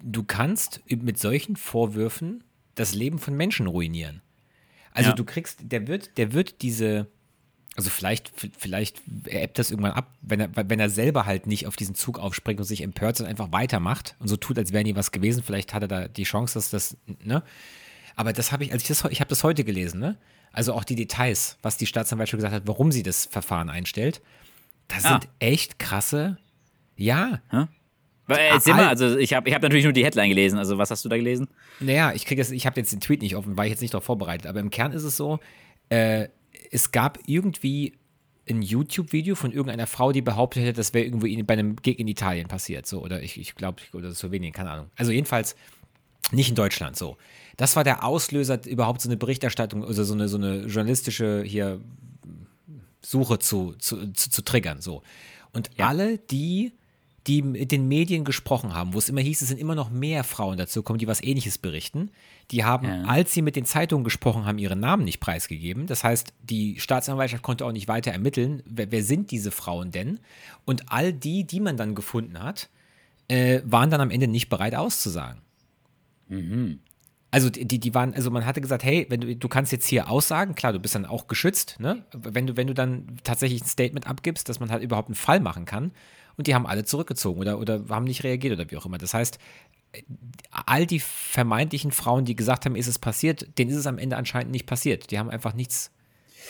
Speaker 2: du kannst mit solchen Vorwürfen das Leben von Menschen ruinieren. Also
Speaker 3: Ja.
Speaker 2: du kriegst, der wird, der wird diese, also vielleicht, vielleicht ebbt das irgendwann ab, wenn er, wenn er selber halt nicht auf diesen Zug aufspringt und sich empört, sondern einfach weitermacht und so tut, als wäre nie was gewesen. Vielleicht hat er da die Chance, dass das, ne? Aber das habe ich, als ich das, ich habe das heute gelesen, ne? Also auch die Details, was die Staatsanwaltschaft gesagt hat, warum sie das Verfahren einstellt. Das
Speaker 3: Ah.
Speaker 2: sind echt krasse, ja,
Speaker 3: Aber Erzähl mal, also ich habe ich hab natürlich nur die Headline gelesen. Also was hast du da gelesen?
Speaker 2: Naja, ich kriege ich habe jetzt den Tweet nicht offen, war ich jetzt nicht darauf vorbereitet, aber im Kern ist es so, äh, es gab irgendwie ein YouTube-Video von irgendeiner Frau, die behauptet hätte, das wäre irgendwo bei einem Gig in Italien passiert, so, oder ich, ich glaube, oder Slowenien, keine Ahnung. Also jedenfalls nicht in Deutschland, so. Das war der Auslöser, überhaupt so eine Berichterstattung, also so eine, so eine journalistische hier Suche zu, zu, zu, zu triggern, so. Und alle, die die mit den Medien gesprochen haben, wo es immer hieß, es sind immer noch mehr Frauen dazu gekommen, die was ähnliches berichten. Die haben,
Speaker 3: Ja.
Speaker 2: als sie mit den Zeitungen gesprochen haben, ihren Namen nicht preisgegeben. Das heißt, die Staatsanwaltschaft konnte auch nicht weiter ermitteln, wer, wer sind diese Frauen denn? Und all die, die man dann gefunden hat, äh, waren dann am Ende nicht bereit auszusagen. Also die, die waren, also man hatte gesagt, hey, wenn du, du kannst jetzt hier aussagen, klar, du bist dann auch geschützt, ne? Wenn du, wenn du dann tatsächlich ein Statement abgibst, dass man halt überhaupt einen Fall machen kann. Und die haben alle zurückgezogen oder, oder haben nicht reagiert oder wie auch immer. Das heißt, all die vermeintlichen Frauen, die gesagt haben, ist es passiert, denen ist es am Ende anscheinend nicht passiert. Die haben einfach nichts.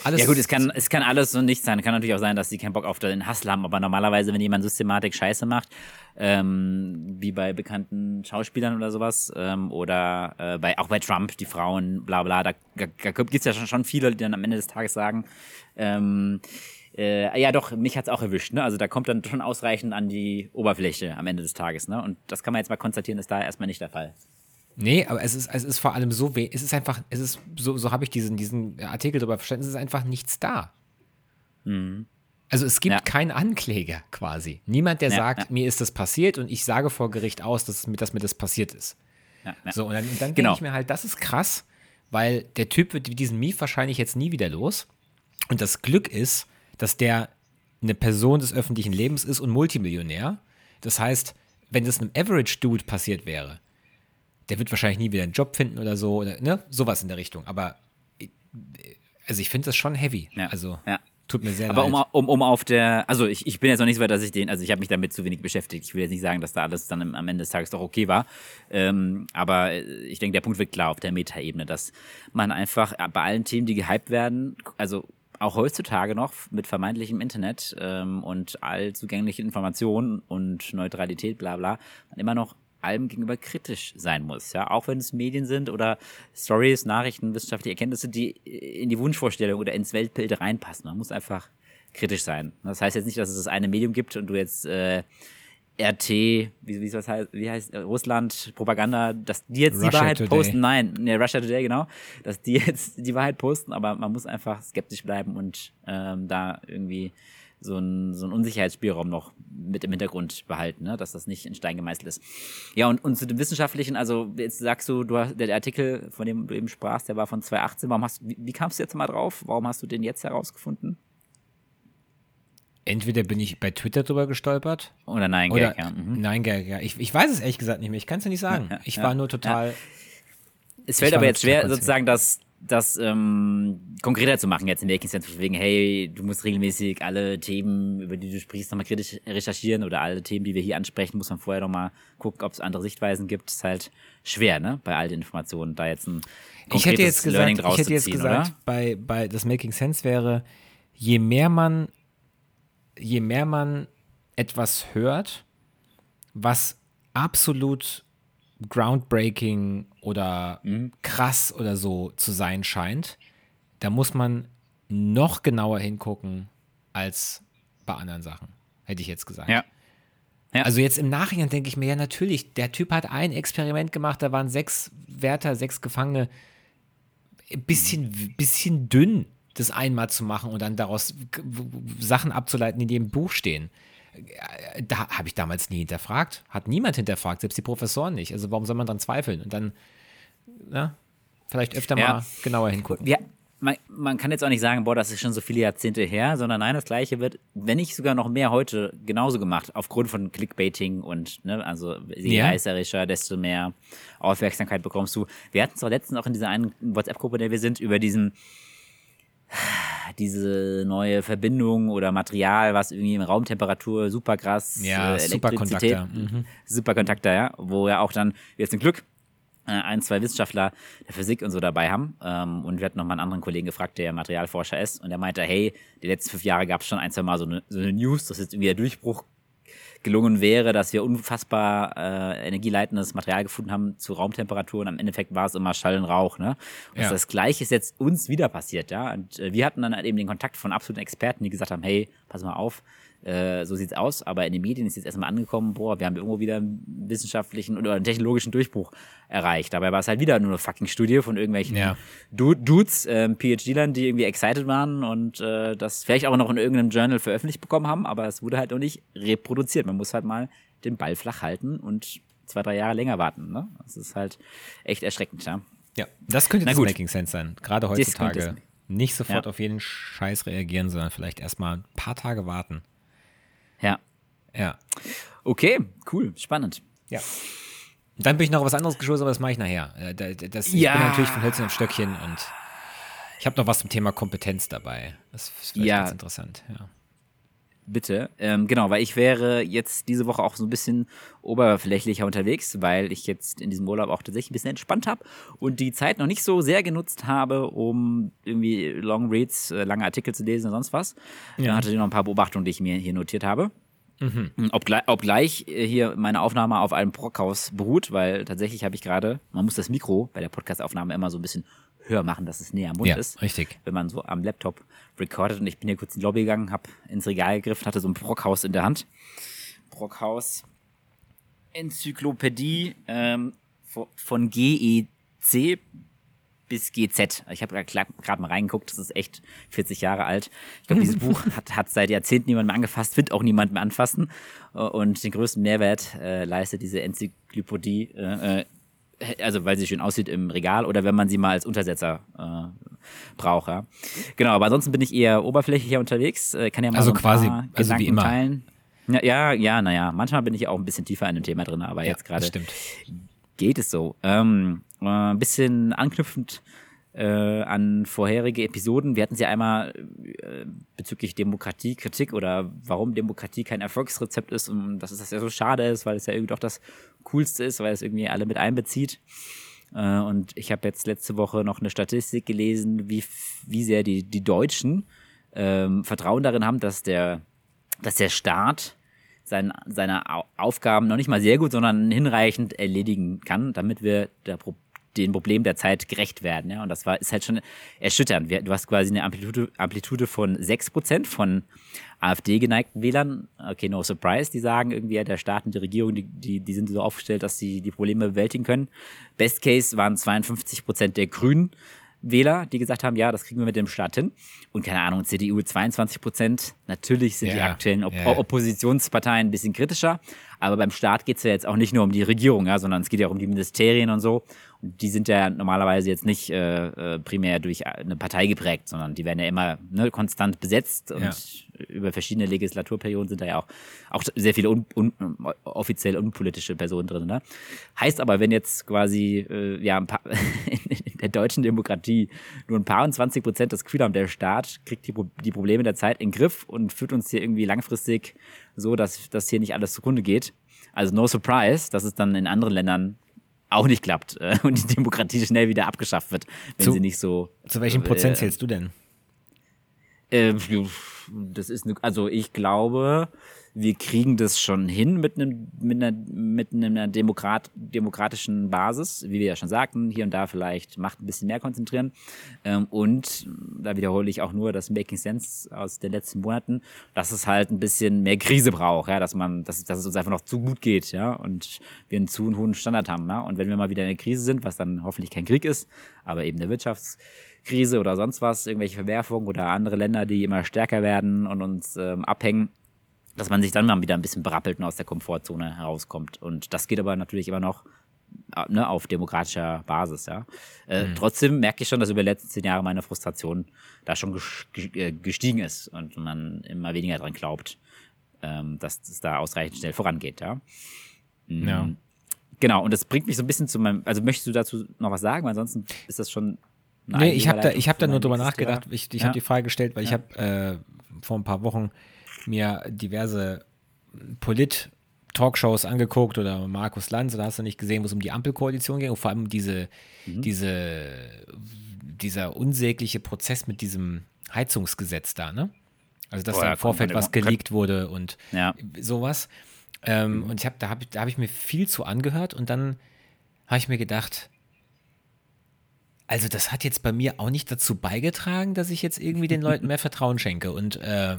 Speaker 2: Alles
Speaker 3: Ja gut, es kann, es kann alles und nichts sein. Kann natürlich auch sein, dass sie keinen Bock auf den Hassel haben, aber normalerweise, wenn jemand Systematik Scheiße macht, ähm, wie bei bekannten Schauspielern oder sowas, ähm, oder äh, bei, auch bei Trump, die Frauen, bla bla, da, da, da gibt es ja schon, schon viele, die dann am Ende des Tages sagen, ähm, äh, ja doch, mich hat's auch erwischt, ne? Also da kommt dann schon ausreichend an die Oberfläche am Ende des Tages, ne? Und das kann man jetzt mal konstatieren, ist da erstmal nicht der Fall.
Speaker 2: Nee, aber es ist, es ist vor allem so. Es ist einfach, es ist, so, so habe ich diesen, diesen Artikel darüber verstanden, es ist einfach nichts da. Also es gibt
Speaker 3: Ja.
Speaker 2: keinen Ankläger quasi. Niemand, der
Speaker 3: Ja,
Speaker 2: sagt,
Speaker 3: ja.
Speaker 2: mir ist das passiert und ich sage vor Gericht aus, dass, es mir, dass mir das passiert ist. So, und dann, und dann
Speaker 3: Genau.
Speaker 2: denke ich mir halt, das ist krass, weil der Typ wird diesen Mief wahrscheinlich jetzt nie wieder los. Und das Glück ist, dass der eine Person des öffentlichen Lebens ist und Multimillionär. Das heißt, wenn das einem Average Dude passiert wäre, der wird wahrscheinlich nie wieder einen Job finden oder so, oder ne, sowas in der Richtung. Aber äh, also ich finde das schon heavy.
Speaker 3: Ja,
Speaker 2: Also
Speaker 3: ja.
Speaker 2: tut mir sehr
Speaker 3: Aber
Speaker 2: leid.
Speaker 3: um, um, um auf der, also ich, ich bin jetzt noch nicht so weit, dass ich den, also ich habe mich damit zu wenig beschäftigt. Ich will jetzt nicht sagen, dass da alles dann am Ende des Tages doch okay war. Ähm, aber ich denke, der Punkt wird klar auf der Metaebene, dass man einfach bei allen Themen, die gehypt werden, also auch heutzutage noch mit vermeintlichem Internet ähm, und allzugänglichen Informationen und Neutralität, bla bla, man immer noch allem gegenüber kritisch sein muss, ja, auch wenn es Medien sind oder Stories, Nachrichten, wissenschaftliche Erkenntnisse, die in die Wunschvorstellung oder ins Weltbild reinpassen. Man muss einfach kritisch sein. Das heißt jetzt nicht, dass es das eine Medium gibt und du jetzt äh, RT, wie, wie, was heißt, wie heißt äh, Russland, Propaganda, dass die jetzt die
Speaker 2: Russia
Speaker 3: Wahrheit
Speaker 2: Today.
Speaker 3: posten. Nein, ne, Russia Today, genau. Dass die jetzt die Wahrheit posten, aber man muss einfach skeptisch bleiben und ähm, da irgendwie so ein, so ein Unsicherheitsspielraum noch mit im Hintergrund behalten, ne? dass das nicht in Stein gemeißelt ist. Ja, und, und zu dem Wissenschaftlichen, also jetzt sagst du, du hast, der Artikel, von dem du eben sprachst, der war von 2018. Warum hast, wie, wie kamst du jetzt mal drauf? Warum hast du den jetzt herausgefunden?
Speaker 2: Entweder bin ich bei Twitter drüber gestolpert
Speaker 3: Oder nein,
Speaker 2: oder
Speaker 3: Gag, ja. Mhm.
Speaker 2: nein, Gag, ja. Ich, ich weiß es ehrlich gesagt nicht mehr. Ich kann es dir nicht sagen.
Speaker 3: Ja, ja,
Speaker 2: ich
Speaker 3: ja.
Speaker 2: war nur total.
Speaker 3: Es fällt aber jetzt schwer, sozusagen das, das ähm, konkreter zu machen jetzt in Making Sense, wegen, hey, du musst regelmäßig alle Themen, über die du sprichst, nochmal kritisch recherchieren oder alle Themen, die wir hier ansprechen, muss man vorher nochmal gucken, ob es andere Sichtweisen gibt. ist halt schwer, ne, bei all den Informationen, da jetzt ein
Speaker 2: Ich hätte jetzt
Speaker 3: konkretes Learning
Speaker 2: gesagt, ich
Speaker 3: draus
Speaker 2: hätte jetzt
Speaker 3: ziehen,
Speaker 2: gesagt,
Speaker 3: oder?
Speaker 2: bei, bei das Making Sense wäre, je mehr man, je mehr man etwas hört, was absolut groundbreaking oder
Speaker 3: Mhm.
Speaker 2: krass oder so zu sein scheint, da muss man noch genauer hingucken als bei anderen Sachen, hätte ich jetzt gesagt.
Speaker 3: Ja. Ja.
Speaker 2: Also jetzt im Nachhinein denke ich mir, ja natürlich, der Typ hat ein Experiment gemacht, da waren sechs Wärter, sechs Gefangene. Ein bisschen, bisschen dünn, das einmal zu machen und dann daraus Sachen abzuleiten, die in dem Buch stehen. Da habe ich damals nie hinterfragt. Hat niemand hinterfragt, selbst die Professoren nicht. Also warum soll man dran zweifeln? Und dann, na, vielleicht öfter
Speaker 3: Ja.
Speaker 2: mal genauer hingucken.
Speaker 3: Ja, man, man kann jetzt auch nicht sagen, boah, das ist schon so viele Jahrzehnte her, sondern nein, das Gleiche wird, wenn nicht sogar noch mehr heute genauso gemacht, aufgrund von Clickbaiting und, ne, also je
Speaker 2: Ja.
Speaker 3: reißerischer, desto mehr Aufmerksamkeit bekommst du. Wir hatten es doch letztens auch in dieser einen WhatsApp-Gruppe, in der wir sind, über diesen, diese neue Verbindung oder Material, was irgendwie in Raumtemperatur super krass,
Speaker 2: Ja,
Speaker 3: äh,
Speaker 2: Superkontakter.
Speaker 3: Elektrizität-
Speaker 2: Mhm.
Speaker 3: Superkontakter, ja, wo ja auch dann, wir zum Glück, äh, ein, zwei Wissenschaftler der Physik und so dabei haben. Ähm, und wir hatten noch mal einen anderen Kollegen gefragt, der Materialforscher ist. Und der meinte, hey, die letzten fünf Jahre gab es schon ein, zwei Mal so eine, so eine News, dass jetzt irgendwie der Durchbruch gelungen wäre, dass wir unfassbar äh, energieleitendes Material gefunden haben zu Raumtemperatur und am Endeffekt war es immer Schall und Rauch. Ne? Und
Speaker 2: Ja.
Speaker 3: das Gleiche ist jetzt uns wieder passiert. ja. Und äh, wir hatten dann halt eben den Kontakt von absoluten Experten, die gesagt haben, hey, pass mal auf, äh, so sieht's aus. Aber in den Medien ist jetzt erstmal angekommen, boah, wir haben irgendwo wieder einen wissenschaftlichen oder einen technologischen Durchbruch erreicht. Dabei war es halt wieder nur eine fucking Studie von irgendwelchen
Speaker 2: Ja.
Speaker 3: Du- Dudes, ähm, PhD-Lern, die irgendwie excited waren und äh, das vielleicht auch noch in irgendeinem Journal veröffentlicht bekommen haben, aber es wurde halt noch nicht reproduziert. Man muss halt mal den Ball flach halten und zwei, drei Jahre länger warten. Ne? Das ist halt echt erschreckend, ja.
Speaker 2: Ja, das könnte das. Making Sense sein. Gerade heutzutage. Nicht sofort
Speaker 3: Ja.
Speaker 2: auf jeden Scheiß reagieren, sondern vielleicht erstmal ein paar Tage warten.
Speaker 3: Ja.
Speaker 2: Ja.
Speaker 3: Okay, cool, spannend.
Speaker 2: Ja. Und dann bin ich noch auf was anderes geschossen, aber das mache ich nachher. Äh, da- da- Das,
Speaker 3: Ja.
Speaker 2: Ich bin natürlich von Hölzchen auf Stöckchen und ich habe noch was zum Thema Kompetenz dabei. Das ist vielleicht
Speaker 3: Ja.
Speaker 2: ganz interessant. Ja.
Speaker 3: Bitte. Ähm, genau, weil ich wäre jetzt diese Woche auch so ein bisschen oberflächlicher unterwegs, weil ich jetzt in diesem Urlaub auch tatsächlich ein bisschen entspannt habe und die Zeit noch nicht so sehr genutzt habe, um irgendwie Long Reads, äh, lange Artikel zu lesen und sonst was. Ja. Dann hatte ich noch ein paar Beobachtungen, die ich mir hier notiert habe. Mhm. Obgleich, obgleich hier meine Aufnahme auf einem Brockhaus beruht, weil tatsächlich habe ich gerade, man muss das Mikro bei der Podcastaufnahme immer so ein bisschen höher machen, dass es näher am Mund
Speaker 2: ja,
Speaker 3: ist.
Speaker 2: Richtig.
Speaker 3: Wenn man so am Laptop recordet und ich bin hier kurz in die Lobby gegangen, habe ins Regal gegriffen, hatte so ein Brockhaus in der Hand. Brockhaus Enzyklopädie ähm, von GEC bis GZ. Ich habe gerade mal reingeguckt, das ist echt 40 Jahre alt. Ich glaube, dieses Buch hat, hat seit Jahrzehnten niemand mehr angefasst, wird auch niemand mehr anfassen. Und den größten Mehrwert äh, leistet diese Enzyklopädie äh, äh also weil sie schön aussieht im Regal oder wenn man sie mal als Untersetzer äh, braucht. Ja. Genau, aber ansonsten bin ich eher oberflächlicher unterwegs. Äh, kann ja mal
Speaker 2: also
Speaker 3: so
Speaker 2: quasi, also wie immer.
Speaker 3: teilen. Ja, ja, ja, naja, manchmal bin ich auch ein bisschen tiefer in dem Thema drin, aber
Speaker 2: ja,
Speaker 3: jetzt gerade
Speaker 2: stimmt.
Speaker 3: geht es so. Ähm, äh, ein bisschen anknüpfend äh, an vorherige Episoden. Wir hatten sie einmal äh, bezüglich Demokratiekritik oder warum Demokratie kein Erfolgsrezept ist und dass es das ja so schade ist, weil es ja irgendwie doch das Coolste ist, weil es irgendwie alle mit einbezieht. Äh, und ich habe jetzt letzte Woche noch eine Statistik gelesen, wie, wie sehr die, die Deutschen ähm, Vertrauen darin haben, dass der, dass der Staat sein, seine Aufgaben noch nicht mal sehr gut, sondern hinreichend erledigen kann, damit wir der Pro den Problemen der Zeit gerecht werden. Ja? Und das war, ist halt schon erschütternd. Du hast quasi eine Amplitude, Amplitude von 6% von AfD-geneigten Wählern. Okay, no surprise, die sagen irgendwie, ja, der Staat und die Regierung, die, die, die sind so aufgestellt, dass sie die Probleme bewältigen können. Best Case waren 52% der Grünen. Wähler, die gesagt haben, ja, das kriegen wir mit dem Staat hin. Und keine Ahnung, CDU 22 Prozent. Natürlich sind ja, die aktuellen Op ja. Oppositionsparteien ein bisschen kritischer. Aber beim Staat geht es ja jetzt auch nicht nur um die Regierung, ja, sondern es geht ja auch um die Ministerien und so die sind ja normalerweise jetzt nicht äh, äh, primär durch eine Partei geprägt, sondern die werden ja immer ne, konstant besetzt und ja. über verschiedene Legislaturperioden sind da ja auch, auch sehr viele un, un, offiziell unpolitische Personen drin. Ne? Heißt aber, wenn jetzt quasi äh, ja ein paar, der deutschen Demokratie nur ein paar und 20 Prozent das Gefühl haben, der Staat kriegt die, die Probleme der Zeit in den Griff und führt uns hier irgendwie langfristig so, dass, dass hier nicht alles zugrunde geht. Also no surprise, dass es dann in anderen Ländern auch nicht klappt äh, und die Demokratie schnell wieder abgeschafft wird, wenn
Speaker 2: zu,
Speaker 3: sie nicht so.
Speaker 2: Zu welchem äh, Prozent zählst du denn?
Speaker 3: Äh, das ist, ne, also ich glaube, wir kriegen das schon hin mit einem mit einer, mit einer Demokrat, demokratischen Basis, wie wir ja schon sagten, hier und da vielleicht Macht ein bisschen mehr konzentrieren. Ähm, und da wiederhole ich auch nur das Making Sense aus den letzten Monaten, dass es halt ein bisschen mehr Krise braucht, ja, dass man, dass, dass es uns einfach noch zu gut geht, ja, und wir einen zu hohen Standard haben, ja. Und wenn wir mal wieder in der Krise sind, was dann hoffentlich kein Krieg ist, aber eben eine Wirtschaftskrise oder sonst was, irgendwelche Verwerfungen oder andere Länder, die immer stärker werden und uns ähm, abhängen, dass man sich dann mal wieder ein bisschen berappelt und aus der Komfortzone herauskommt. Und das geht aber natürlich immer noch äh, ne, auf demokratischer Basis, ja. Äh, mhm. Trotzdem merke ich schon, dass über die letzten zehn Jahre meine Frustration da schon äh, gestiegen ist und man immer weniger dran glaubt, ähm, dass es da ausreichend schnell vorangeht, ja.
Speaker 2: Mhm. Ja.
Speaker 3: Genau, und das bringt mich so ein bisschen zu meinem, also möchtest du dazu noch was sagen, weil ansonsten ist das schon.
Speaker 2: Nee, ich habe da, ich hab da nur drüber nachgedacht. Ich, ich ja. habe die Frage gestellt, weil ja. ich habe äh, vor ein paar Wochen mir diverse Polit-Talkshows angeguckt oder Markus Lanz, da hast du nicht gesehen, wo es um die Ampelkoalition ging und vor allem diese, mhm. diese, dieser unsägliche Prozess mit diesem Heizungsgesetz da, ne? Also, dass oh, da im Vorfeld was geleakt wurde und
Speaker 3: ja.
Speaker 2: sowas. Ähm, mhm. Und ich hab, da habe da hab ich mir viel zu angehört und dann habe ich mir gedacht, also das hat jetzt bei mir auch nicht dazu beigetragen, dass ich jetzt irgendwie den Leuten mehr Vertrauen schenke. Und äh,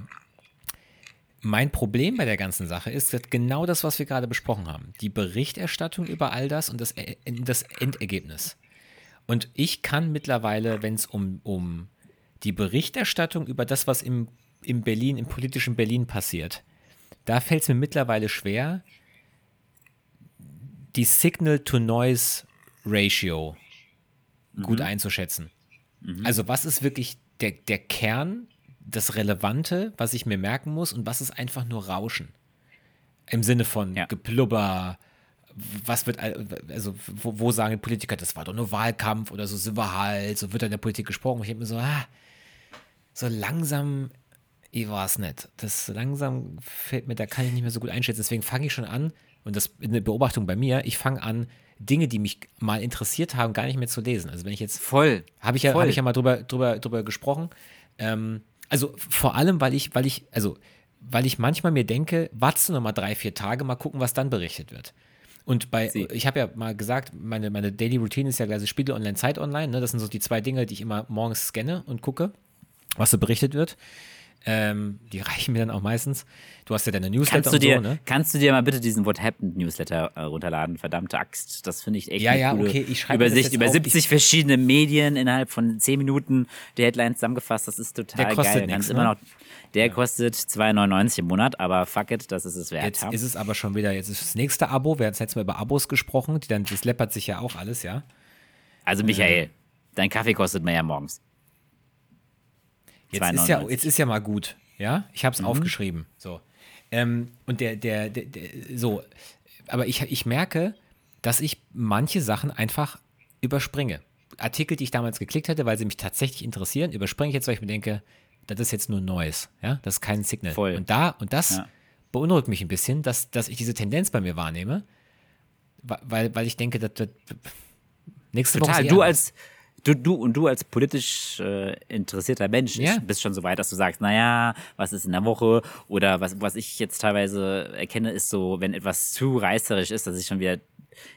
Speaker 2: mein Problem bei der ganzen Sache ist genau das, was wir gerade besprochen haben. Die Berichterstattung über all das und das, äh, das Endergebnis. Und ich kann mittlerweile, wenn es um, um die Berichterstattung über das, was im, im Berlin, im politischen Berlin passiert, da fällt es mir mittlerweile schwer, die Signal-to-Noise-Ratio mhm. gut einzuschätzen. Mhm. Also was ist wirklich der, der Kern das Relevante, was ich mir merken muss und was ist einfach nur Rauschen. Im Sinne von ja. Geplubber, was wird, also wo, wo, sagen Politiker, das war doch nur Wahlkampf oder so sind wir halt, so wird in der Politik gesprochen. Ich habe mir so, ah, so langsam ich weiß nicht. Das langsam fällt mir, da kann ich nicht mehr so gut einschätzen. Deswegen fange ich schon an, und das ist eine Beobachtung bei mir, ich fange an, Dinge, die mich mal interessiert haben, gar nicht mehr zu lesen. Also wenn ich jetzt.
Speaker 3: Voll.
Speaker 2: Habe ich, ja, hab ich ja mal drüber, drüber, drüber gesprochen. Ähm, also vor allem, weil ich, weil ich, also weil ich manchmal mir denke, warte noch mal drei, vier Tage, mal gucken, was dann berichtet wird. Und bei,
Speaker 3: Sie.
Speaker 2: ich habe ja mal gesagt, meine, meine Daily Routine ist ja gleich Spiegel Online, Zeit Online. Ne? Das sind so die zwei Dinge, die ich immer morgens scanne und gucke, was so berichtet wird. Ähm, die reichen mir dann auch meistens. Du hast ja deine Newsletter
Speaker 3: Kannst du,
Speaker 2: und
Speaker 3: dir,
Speaker 2: so, ne?
Speaker 3: kannst du dir mal bitte diesen What Happened Newsletter äh, runterladen? Verdammte Axt. Das finde ich echt
Speaker 2: Ja,
Speaker 3: eine
Speaker 2: ja,
Speaker 3: coole
Speaker 2: okay, ich schreibe
Speaker 3: Übersicht über
Speaker 2: auf.
Speaker 3: 70 verschiedene Medien innerhalb von 10 Minuten die Headlines zusammengefasst. Das ist total
Speaker 2: Der kostet
Speaker 3: geil.
Speaker 2: nix,
Speaker 3: Kannst
Speaker 2: ne?
Speaker 3: immer noch, der kostet 2,99 im Monat, aber fuck it, das ist es wert.
Speaker 2: Jetzt
Speaker 3: ja.
Speaker 2: ist es aber schon wieder, jetzt ist das nächste Abo. Wir hatten jetzt Mal über Abos gesprochen, die dann, das läppert sich ja auch alles, ja.
Speaker 3: also Michael, dein Kaffee kostet mehr ja morgens.
Speaker 2: Jetzt ist, ja,
Speaker 3: 2,99.
Speaker 2: jetzt ist ja mal gut, ja. Ich habe es
Speaker 3: Mhm.
Speaker 2: aufgeschrieben. So. Ähm, und der, der, der, der, so, aber ich, ich merke, dass ich manche Sachen einfach überspringe. Artikel, die ich damals geklickt hatte, weil sie mich tatsächlich interessieren, überspringe ich jetzt, weil ich mir denke, das ist jetzt nur Neues, ja, das ist kein Signal.
Speaker 3: Voll.
Speaker 2: Und da, und das
Speaker 3: Ja.
Speaker 2: beunruhigt mich ein bisschen, dass, dass ich diese Tendenz bei mir wahrnehme, wa- weil, weil ich denke, dass, das nächste Woche
Speaker 3: Total.
Speaker 2: ist eh
Speaker 3: Du als du, du und du als politisch äh, interessierter Mensch
Speaker 2: Ja.
Speaker 3: bist schon so weit, dass du sagst, naja, was ist in der Woche? Oder was, was ich jetzt teilweise erkenne, ist so, wenn etwas zu reißerisch ist, dass ich schon wieder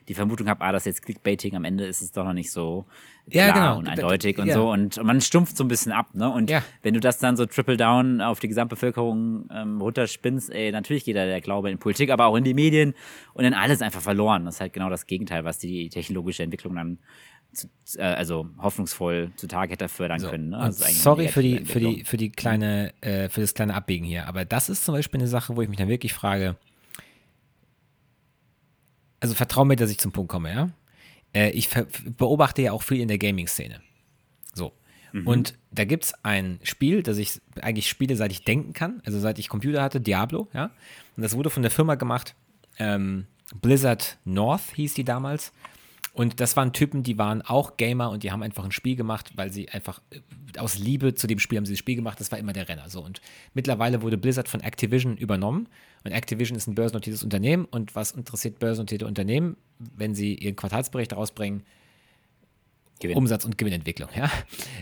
Speaker 3: die Vermutung habe, ah, das ist jetzt Clickbaiting, am Ende ist es doch noch nicht so
Speaker 2: Ja,
Speaker 3: klar
Speaker 2: genau.
Speaker 3: und eindeutig und
Speaker 2: ja.
Speaker 3: so. Und man stumpft so ein bisschen ab, ne? Und
Speaker 2: Ja.
Speaker 3: wenn du das dann so triple down auf die Gesamtbevölkerung ähm, runterspinnst, ey, natürlich geht da der Glaube in Politik, aber auch in die Medien und in alles einfach verloren. Das ist halt genau das Gegenteil, was die technologische Entwicklung dann zu, äh, also hoffnungsvoll zutage hätte fördern können. Ne? Also
Speaker 2: sorry für die, für die, für die kleine, äh, für das kleine Abbiegen hier. Aber das ist zum Beispiel eine Sache, wo ich mich dann wirklich frage, also vertrau mir, dass ich zum Punkt komme, ja. Äh, ich beobachte ja auch viel in der Gaming-Szene. So.
Speaker 3: Mhm.
Speaker 2: Und da gibt es ein Spiel, das ich eigentlich spiele, seit ich denken kann, also seit ich Computer hatte, Diablo, ja. Und das wurde von der Firma gemacht, ähm, Blizzard North hieß die damals. Und das waren Typen, die waren auch Gamer und die haben einfach ein Spiel gemacht, weil sie einfach äh, aus Liebe zu dem Spiel haben sie das Spiel gemacht. Das war immer der Renner. So. Und mittlerweile wurde Blizzard von Activision übernommen. Und Activision ist ein börsennotiertes Unternehmen. Und was interessiert börsennotierte Unternehmen, wenn sie ihren Quartalsbericht rausbringen?
Speaker 3: Gewinn.
Speaker 2: Umsatz und Gewinnentwicklung, ja.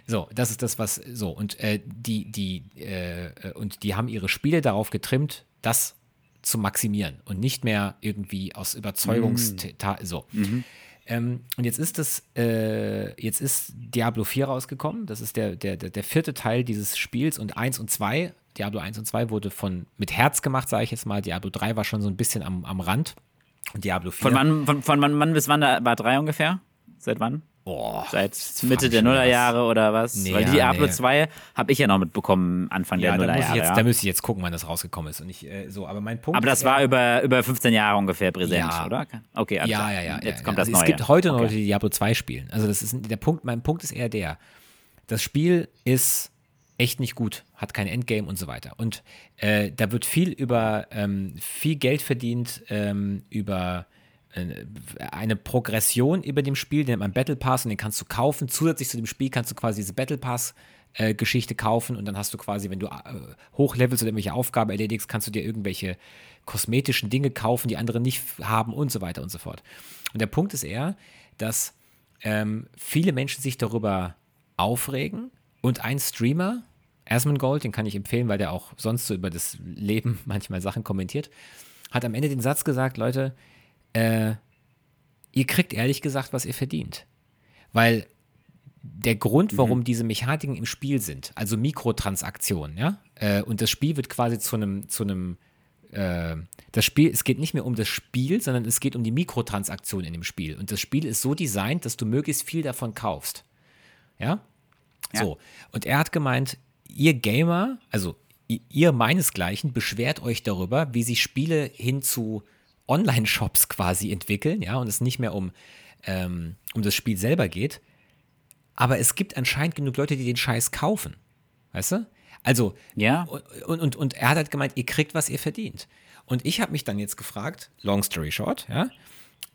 Speaker 2: So, das ist das, was so und äh, die die äh, und die haben ihre Spiele darauf getrimmt, das zu maximieren und nicht mehr irgendwie aus Überzeugungs so. Ähm, und jetzt ist das, äh, jetzt ist Diablo 4 rausgekommen. Das ist der, der, der, vierte Teil dieses Spiels und 1 und 2, Diablo 1 und 2 wurde von mit Herz gemacht, sage ich jetzt mal. Diablo 3 war schon so ein bisschen am, am Rand. Und Diablo 4.
Speaker 3: Von wann, von, von wann, wann bis wann da war drei ungefähr? Seit wann?
Speaker 2: Boah,
Speaker 3: Seit Mitte der Nullerjahre oder was?
Speaker 2: Nee,
Speaker 3: Weil
Speaker 2: ja,
Speaker 3: Diablo
Speaker 2: nee.
Speaker 3: 2 habe ich ja noch mitbekommen Anfang
Speaker 2: Ja,
Speaker 3: der Nullerjahre. ja.
Speaker 2: da müsste ich jetzt gucken, wann das rausgekommen ist. Und ich, äh, so, aber mein Punkt
Speaker 3: Aber das war über, über 15 Jahre ungefähr präsent,
Speaker 2: Ja.
Speaker 3: oder? Okay, alles
Speaker 2: ja, ja, ja.
Speaker 3: Jetzt kommt das
Speaker 2: also
Speaker 3: Neue.
Speaker 2: Es gibt heute noch
Speaker 3: okay.
Speaker 2: Leute, die Diablo 2 spielen. Also das ist der Punkt, mein Punkt ist eher der. Das Spiel ist echt nicht gut, hat kein Endgame und so weiter. Und äh, da wird viel über ähm, viel Geld verdient, ähm, über eine Progression über dem Spiel, den nennt man Battle Pass und den kannst du kaufen. Zusätzlich zu dem Spiel kannst du quasi diese Battle Pass äh, Geschichte kaufen und dann hast du quasi, wenn du äh, hochlevelst oder irgendwelche Aufgaben erledigst, kannst du dir irgendwelche kosmetischen Dinge kaufen, die andere nicht haben und so weiter und so fort. Und der Punkt ist eher, dass ähm, viele Menschen sich darüber aufregen und ein Streamer, Asmongold, den kann ich empfehlen, weil der auch sonst so über das Leben manchmal Sachen kommentiert, hat am Ende den Satz gesagt, Leute, äh, ihr kriegt ehrlich gesagt, was ihr verdient. Weil der Grund, warum diese Mechaniken im Spiel sind, also Mikrotransaktionen, ja, äh, und das Spiel wird quasi zu einem, zu einem, äh, das Spiel, es geht nicht mehr um das Spiel, sondern es geht um die Mikrotransaktion in dem Spiel. Und das Spiel ist so designt, dass du möglichst viel davon kaufst. Ja?
Speaker 3: Ja.
Speaker 2: So. Und er hat gemeint, ihr Gamer, also ihr meinesgleichen, beschwert euch darüber, wie sich Spiele hin zu Online-Shops quasi entwickeln, ja, und es nicht mehr um, ähm, um das Spiel selber geht. Aber es gibt anscheinend genug Leute, die den Scheiß kaufen. Weißt du? Also,
Speaker 3: Ja.
Speaker 2: und, und, und er hat halt gemeint, ihr kriegt, was ihr verdient. Und ich habe mich dann jetzt gefragt, long story short, ja,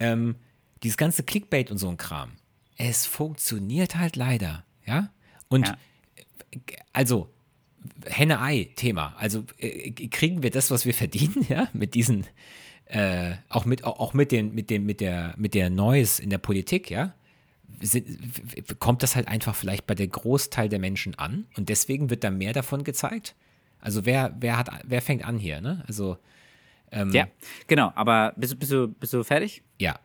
Speaker 2: ähm, dieses ganze Clickbait und so ein Kram, es funktioniert halt leider, ja. Und
Speaker 3: Ja.
Speaker 2: also, Henne-Ei-Thema. Also äh, kriegen wir das, was wir verdienen, ja, mit diesen, äh, auch mit, auch mit den, mit dem, mit der, mit der Noise in der Politik, ja, sind, kommt das halt einfach vielleicht bei der Großteil der Menschen an und deswegen wird da mehr davon gezeigt. Also wer, wer hat, wer fängt an hier, ne? Also
Speaker 3: ähm, ja, genau. Aber bist, bist du, bist du fertig?
Speaker 2: Ja.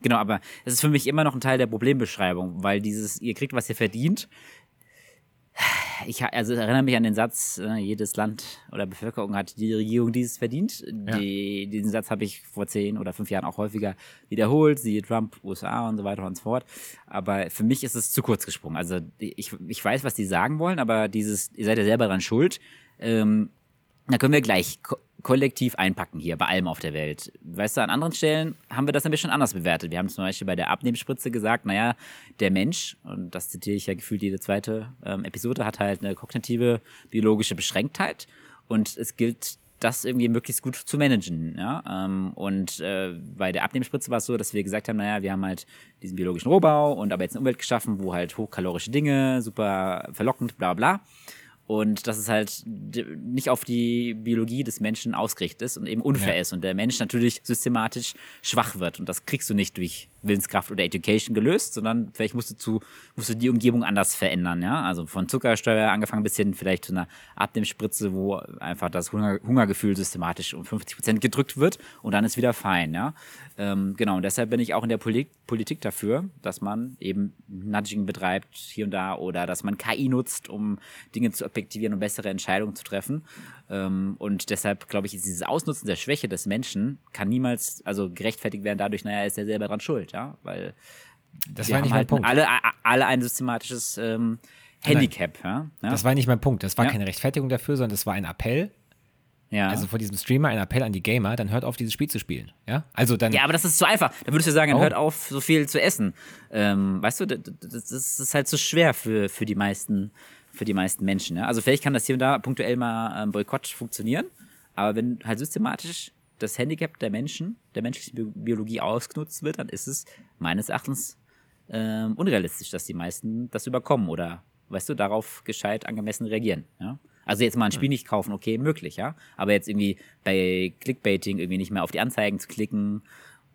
Speaker 3: Genau, aber es ist für mich immer noch ein Teil der Problembeschreibung, weil dieses, ihr kriegt, was ihr verdient, ich also erinnere mich an den Satz, äh, jedes Land oder Bevölkerung hat die Regierung dieses verdient. Ja. Die, diesen Satz habe ich vor zehn oder fünf Jahren auch häufiger wiederholt, siehe Trump, USA und so weiter und so fort. Aber für mich ist es zu kurz gesprungen. Also ich, ich weiß, was die sagen wollen, aber dieses, ihr seid ja selber dran schuld. Ähm, da können wir gleich ko kollektiv einpacken hier bei allem auf der Welt. Weißt du, an anderen Stellen haben wir das ein bisschen anders bewertet. Wir haben zum Beispiel bei der Abnehmspritze gesagt, naja, der Mensch, und das zitiere ich ja gefühlt jede zweite ähm, Episode, hat halt eine kognitive biologische Beschränktheit und es gilt das irgendwie möglichst gut zu managen. Ja? Ähm, und äh, bei der Abnehmspritze war es so, dass wir gesagt haben, naja, wir haben halt diesen biologischen Rohbau und aber jetzt eine Umwelt geschaffen, wo halt hochkalorische Dinge, super verlockend, bla bla. Und dass es halt nicht auf die Biologie des Menschen ausgerichtet ist und eben unfair ja. ist und der Mensch natürlich systematisch schwach wird. Und das kriegst du nicht durch Willenskraft oder Education gelöst, sondern vielleicht musst du zu, musst du die Umgebung anders verändern, ja. Also von Zuckersteuer angefangen bis hin vielleicht zu einer Abnehmspritze, wo einfach das Hunger, Hungergefühl systematisch um 50 Prozent gedrückt wird und dann ist wieder fein, ja. Ähm, genau, und deshalb bin ich auch in der Polit Politik dafür, dass man eben Nudging betreibt hier und da oder dass man KI nutzt, um Dinge zu objektivieren und bessere Entscheidungen zu treffen. Ähm, und deshalb glaube ich, ist dieses Ausnutzen der Schwäche des Menschen kann niemals also gerechtfertigt werden dadurch, naja, ist er selber dran schuld, ja, weil
Speaker 2: das war nicht mein halt Punkt.
Speaker 3: Alle, alle ein systematisches ähm, Handicap, ja?
Speaker 2: ja? Das war nicht mein Punkt. Das war ja. keine Rechtfertigung dafür, sondern das war ein Appell. Ja. Also von diesem Streamer ein Appell an die Gamer, dann hört auf, dieses Spiel zu spielen. Ja, also dann.
Speaker 3: Ja, aber das ist zu einfach. Da würdest du sagen, dann oh. hört auf, so viel zu essen. Ähm, weißt du, das, das, ist halt zu so schwer für, für die meisten für die meisten Menschen. Ja? Also vielleicht kann das hier und da punktuell mal ähm, Boykott funktionieren, aber wenn halt systematisch das Handicap der Menschen, der menschlichen Biologie ausgenutzt wird, dann ist es meines Erachtens ähm, unrealistisch, dass die meisten das überkommen oder, weißt du, darauf gescheit angemessen reagieren. Ja? Also jetzt mal ein Spiel nicht kaufen, okay, möglich, ja. Aber jetzt irgendwie bei Clickbaiting irgendwie nicht mehr auf die Anzeigen zu klicken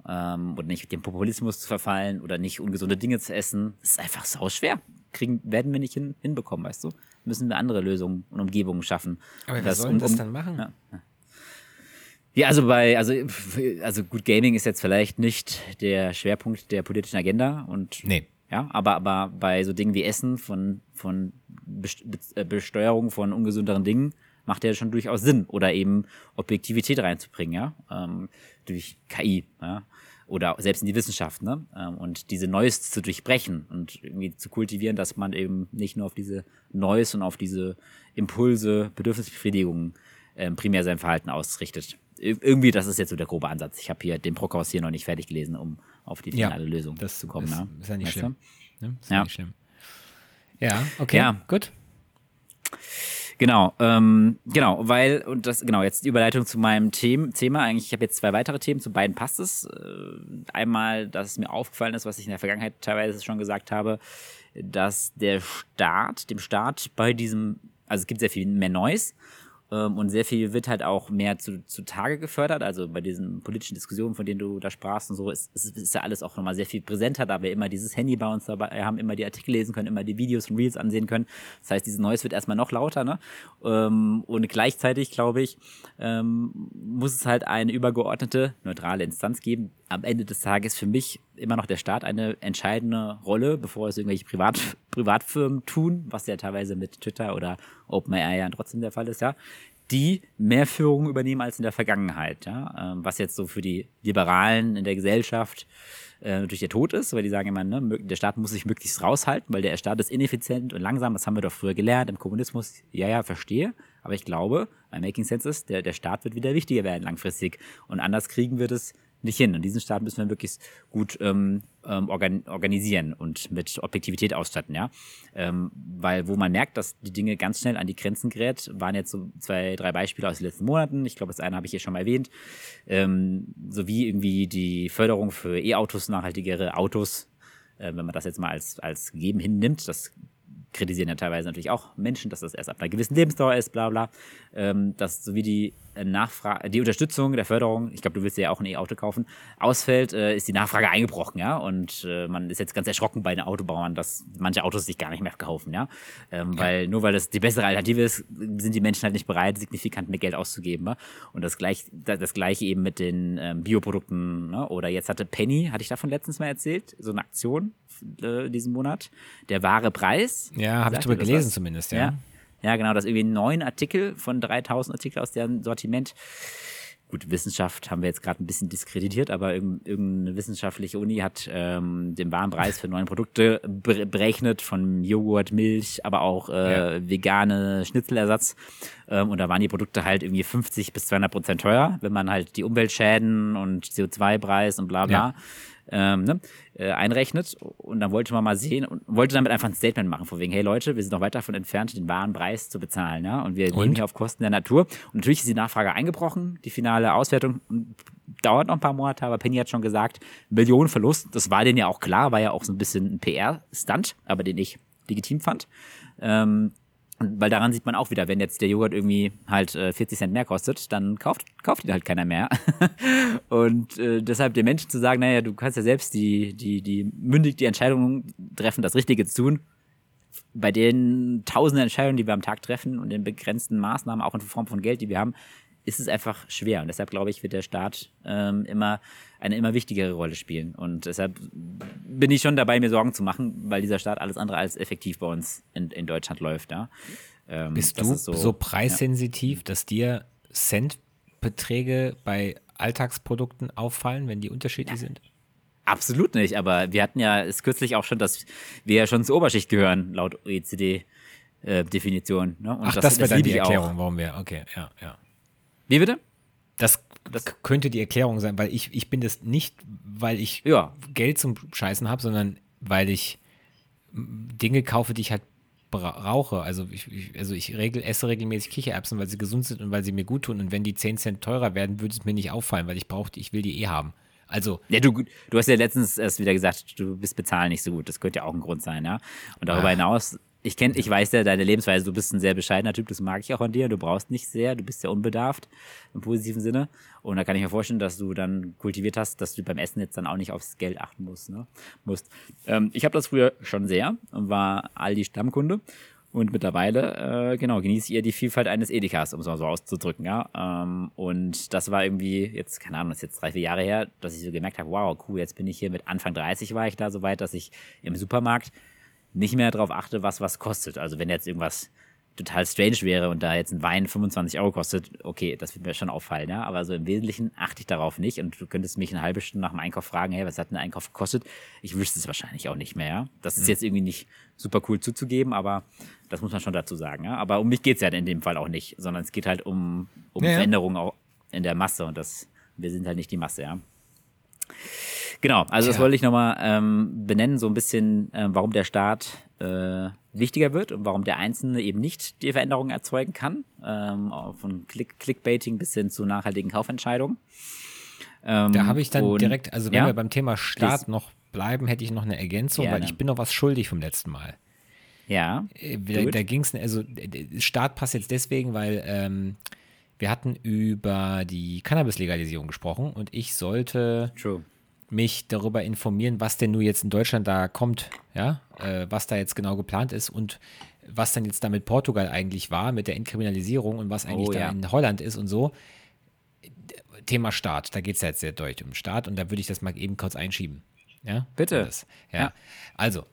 Speaker 3: ähm, oder nicht dem Populismus zu verfallen oder nicht ungesunde Dinge zu essen, das ist einfach sau schwer kriegen, werden wir nicht hin, hinbekommen, weißt du? Müssen wir andere Lösungen und Umgebungen schaffen.
Speaker 2: Aber wer soll um, das dann machen?
Speaker 3: Ja. Ja, also bei, also, also gut, Gaming ist jetzt vielleicht nicht der Schwerpunkt der politischen Agenda und
Speaker 2: nee.
Speaker 3: ja, aber, aber bei so Dingen wie Essen von, von äh, Besteuerung von ungesünderen Dingen macht ja schon durchaus Sinn oder eben Objektivität reinzubringen, ja, ähm, durch KI, ja oder selbst in die Wissenschaft, ne? Ähm, und diese Neues zu durchbrechen und irgendwie zu kultivieren, dass man eben nicht nur auf diese Neues und auf diese Impulse, Bedürfnisbefriedigungen ähm, primär sein Verhalten ausrichtet. irgendwie, das ist jetzt so der grobe Ansatz. Ich habe hier den Brockhaus hier noch nicht fertig gelesen, um auf die finale ja, Lösung zu kommen.
Speaker 2: Ist,
Speaker 3: ne?
Speaker 2: ist ja nicht weißt schlimm. Ne? Ist ja. nicht schlimm. Ja, okay, ja. gut.
Speaker 3: Genau, ähm, genau, weil, und das, genau, jetzt die Überleitung zu meinem Thema. Thema. Eigentlich, ich habe jetzt zwei weitere Themen, zu beiden passt es. Äh, einmal, dass es mir aufgefallen ist, was ich in der Vergangenheit teilweise schon gesagt habe, dass der Staat, dem Staat bei diesem, also es gibt sehr viel mehr Noise ähm, und sehr viel wird halt auch mehr zu, zu Tage gefördert. Also bei diesen politischen Diskussionen, von denen du da sprachst und so, ist, ist, ist ja alles auch nochmal sehr viel präsenter, da wir immer dieses Handy bei uns dabei haben, immer die Artikel lesen können, immer die Videos und Reels ansehen können. Das heißt, dieses Neues wird erstmal noch lauter. Ne? Ähm, und gleichzeitig, glaube ich, ähm, muss es halt eine übergeordnete, neutrale Instanz geben. Am Ende des Tages für mich immer noch der Staat eine entscheidende Rolle, bevor es irgendwelche Privat, Privatfirmen tun, was ja teilweise mit Twitter oder OpenAI ja trotzdem der Fall ist, ja, die mehr Führung übernehmen als in der Vergangenheit, ja, ähm, was jetzt so für die Liberalen in der Gesellschaft äh, natürlich der Tod ist, weil die sagen immer, ne, der Staat muss sich möglichst raushalten, weil der Staat ist ineffizient und langsam, das haben wir doch früher gelernt im Kommunismus, ja, ja, verstehe, aber ich glaube, bei Making Sense ist, der, der Staat wird wieder wichtiger werden langfristig. Und anders kriegen wir das nicht hin. Und diesen Staat müssen wir wirklich gut ähm, ähm, organ organisieren und mit Objektivität ausstatten, ja. Ähm, weil wo man merkt, dass die Dinge ganz schnell an die Grenzen gerät, waren jetzt so zwei, drei Beispiele aus den letzten Monaten. Ich glaube, das eine habe ich hier schon mal erwähnt. Ähm, sowie irgendwie die Förderung für E-Autos, nachhaltigere Autos, äh, wenn man das jetzt mal als, als gegeben hinnimmt, das kritisieren ja teilweise natürlich auch Menschen, dass das erst ab einer gewissen Lebensdauer ist, bla bla. Ähm, dass sowie die äh, Nachfrage, die Unterstützung der Förderung, ich glaube, du willst ja auch ein E-Auto kaufen, ausfällt, äh, ist die Nachfrage eingebrochen, ja. Und äh, man ist jetzt ganz erschrocken bei den Autobauern, dass manche Autos sich gar nicht mehr kaufen, ja. Ähm, ja. Weil nur weil das die bessere Alternative ist, sind die Menschen halt nicht bereit, signifikant mehr Geld auszugeben. Ja? Und das gleich, das gleiche eben mit den ähm, Bioprodukten. Ne? Oder jetzt hatte Penny, hatte ich davon letztens mal erzählt, so eine Aktion äh, diesen Monat. Der wahre Preis.
Speaker 2: Ja, habe ich drüber gelesen was? zumindest, ja.
Speaker 3: ja. Ja, genau, das ist irgendwie neun Artikel von 3000 Artikeln aus deren Sortiment. Gut, Wissenschaft haben wir jetzt gerade ein bisschen diskreditiert, aber irgendeine wissenschaftliche Uni hat ähm, den Warenpreis für neue Produkte berechnet von Joghurt, Milch, aber auch äh, ja. vegane Schnitzelersatz. Ähm, und da waren die Produkte halt irgendwie 50 bis 200 Prozent teuer, wenn man halt die Umweltschäden und CO2-Preis und bla bla. Ja ähm, ne, äh, einrechnet. Und dann wollte man mal sehen und wollte damit einfach ein Statement machen, von wegen, hey Leute, wir sind noch weit davon entfernt, den wahren Preis zu bezahlen. Ja? Und wir und? leben hier auf Kosten der Natur. Und natürlich ist die Nachfrage eingebrochen. Die finale Auswertung dauert noch ein paar Monate, aber Penny hat schon gesagt, Millionenverlust. Das war denen ja auch klar, war ja auch so ein bisschen ein PR-Stunt, aber den ich legitim fand. Ähm, weil daran sieht man auch wieder, wenn jetzt der Joghurt irgendwie halt äh, 40 Cent mehr kostet, dann kauft, kauft ihn halt keiner mehr. und äh, deshalb den Menschen zu sagen, naja, du kannst ja selbst die, die, die mündig die Entscheidung treffen, das Richtige zu tun. Bei den tausenden Entscheidungen, die wir am Tag treffen und den begrenzten Maßnahmen, auch in Form von Geld, die wir haben, ist es einfach schwer. Und deshalb glaube ich, wird der Staat ähm, immer eine immer wichtigere Rolle spielen. Und deshalb bin ich schon dabei, mir Sorgen zu machen, weil dieser Staat alles andere als effektiv bei uns in, in Deutschland läuft. Ja.
Speaker 2: Ähm, Bist du so, so preissensitiv, ja. dass dir Centbeträge bei Alltagsprodukten auffallen, wenn die unterschiedlich ja. sind?
Speaker 3: Absolut nicht, aber wir hatten ja es kürzlich auch schon, dass wir ja schon zur Oberschicht gehören, laut OECD-Definition. Äh, ne?
Speaker 2: Ach, das, das wäre dann die Erklärung, warum wir, okay, ja, ja.
Speaker 3: Wie bitte?
Speaker 2: Das, das könnte die Erklärung sein, weil ich, ich bin das nicht, weil ich ja. Geld zum Scheißen habe, sondern weil ich Dinge kaufe, die ich halt brauche. Also ich, ich, also ich regel, esse regelmäßig Kichererbsen, weil sie gesund sind und weil sie mir gut tun. Und wenn die 10 Cent teurer werden, würde es mir nicht auffallen, weil ich brauche ich will die eh haben. Also.
Speaker 3: Ja, du, du hast ja letztens erst wieder gesagt, du bist bezahlen nicht so gut. Das könnte ja auch ein Grund sein, ja. Und darüber ah. hinaus ich kenne, ich weiß ja deine Lebensweise, du bist ein sehr bescheidener Typ, das mag ich auch an dir. Du brauchst nicht sehr, du bist sehr unbedarft im positiven Sinne. Und da kann ich mir vorstellen, dass du dann kultiviert hast, dass du beim Essen jetzt dann auch nicht aufs Geld achten musst. Ne? musst. Ähm, ich habe das früher schon sehr und war Aldi Stammkunde. Und mittlerweile, äh, genau, genieße ihr die Vielfalt eines Edekas, um es mal so auszudrücken, ja. Ähm, und das war irgendwie jetzt, keine Ahnung, das ist jetzt drei, vier Jahre her, dass ich so gemerkt habe, wow, cool, jetzt bin ich hier mit Anfang 30 war ich da so weit, dass ich im Supermarkt nicht mehr darauf achte, was was kostet. Also wenn jetzt irgendwas total strange wäre und da jetzt ein Wein 25 Euro kostet, okay, das wird mir schon auffallen, ja. Aber so im Wesentlichen achte ich darauf nicht und du könntest mich eine halbe Stunde nach dem Einkauf fragen, hey, was hat der Einkauf gekostet? Ich wüsste es wahrscheinlich auch nicht mehr, ja. Das ist mhm. jetzt irgendwie nicht super cool zuzugeben, aber das muss man schon dazu sagen, ja. Aber um mich geht's ja in dem Fall auch nicht, sondern es geht halt um, um ja, Veränderungen auch in der Masse und das, wir sind halt nicht die Masse, ja. Genau, also das wollte ich nochmal ähm, benennen, so ein bisschen, äh, warum der Staat äh, wichtiger wird und warum der Einzelne eben nicht die Veränderungen erzeugen kann, ähm, von Click Clickbaiting bis hin zu nachhaltigen Kaufentscheidungen.
Speaker 2: Ähm, da habe ich dann direkt, also wenn ja, wir beim Thema Staat noch bleiben, hätte ich noch eine Ergänzung, Gerne. weil ich bin noch was schuldig vom letzten Mal.
Speaker 3: Ja.
Speaker 2: Äh, da, da ging es, also Staat passt jetzt deswegen, weil ähm, wir hatten über die Cannabis-Legalisierung gesprochen und ich sollte True mich darüber informieren, was denn nun jetzt in Deutschland da kommt, ja, äh, was da jetzt genau geplant ist und was dann jetzt da mit Portugal eigentlich war, mit der Entkriminalisierung und was eigentlich oh, da ja. in Holland ist und so. Thema Staat, da geht es ja jetzt sehr deutlich um Staat und da würde ich das mal eben kurz einschieben. Ja,
Speaker 3: bitte.
Speaker 2: Das, ja. ja. also,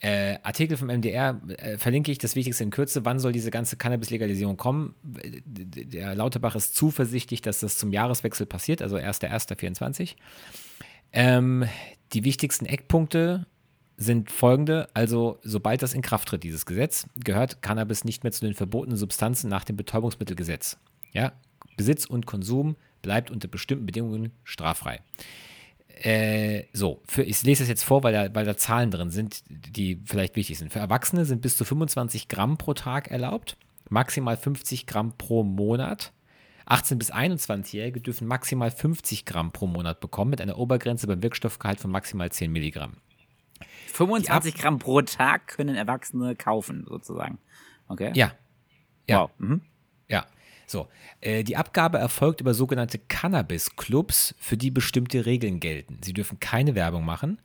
Speaker 2: äh, Artikel vom MDR äh, verlinke ich, das Wichtigste in Kürze. Wann soll diese ganze Cannabis-Legalisierung kommen? Der Lauterbach ist zuversichtlich, dass das zum Jahreswechsel passiert, also 1.1.24. Ähm, die wichtigsten Eckpunkte sind folgende. Also, sobald das in Kraft tritt, dieses Gesetz, gehört Cannabis nicht mehr zu den verbotenen Substanzen nach dem Betäubungsmittelgesetz. Ja? Besitz und Konsum bleibt unter bestimmten Bedingungen straffrei. Äh, so, für, ich lese das jetzt vor, weil da, weil da Zahlen drin sind, die vielleicht wichtig sind. Für Erwachsene sind bis zu 25 Gramm pro Tag erlaubt, maximal 50 Gramm pro Monat. 18- bis 21-Jährige dürfen maximal 50 Gramm pro Monat bekommen, mit einer Obergrenze beim Wirkstoffgehalt von maximal 10 Milligramm.
Speaker 3: 25 Gramm pro Tag können Erwachsene kaufen, sozusagen. Okay.
Speaker 2: Ja. Ja.
Speaker 3: Wow. Mhm.
Speaker 2: So. Äh, die Abgabe erfolgt über sogenannte Cannabis-Clubs, für die bestimmte Regeln gelten. Sie dürfen keine Werbung machen.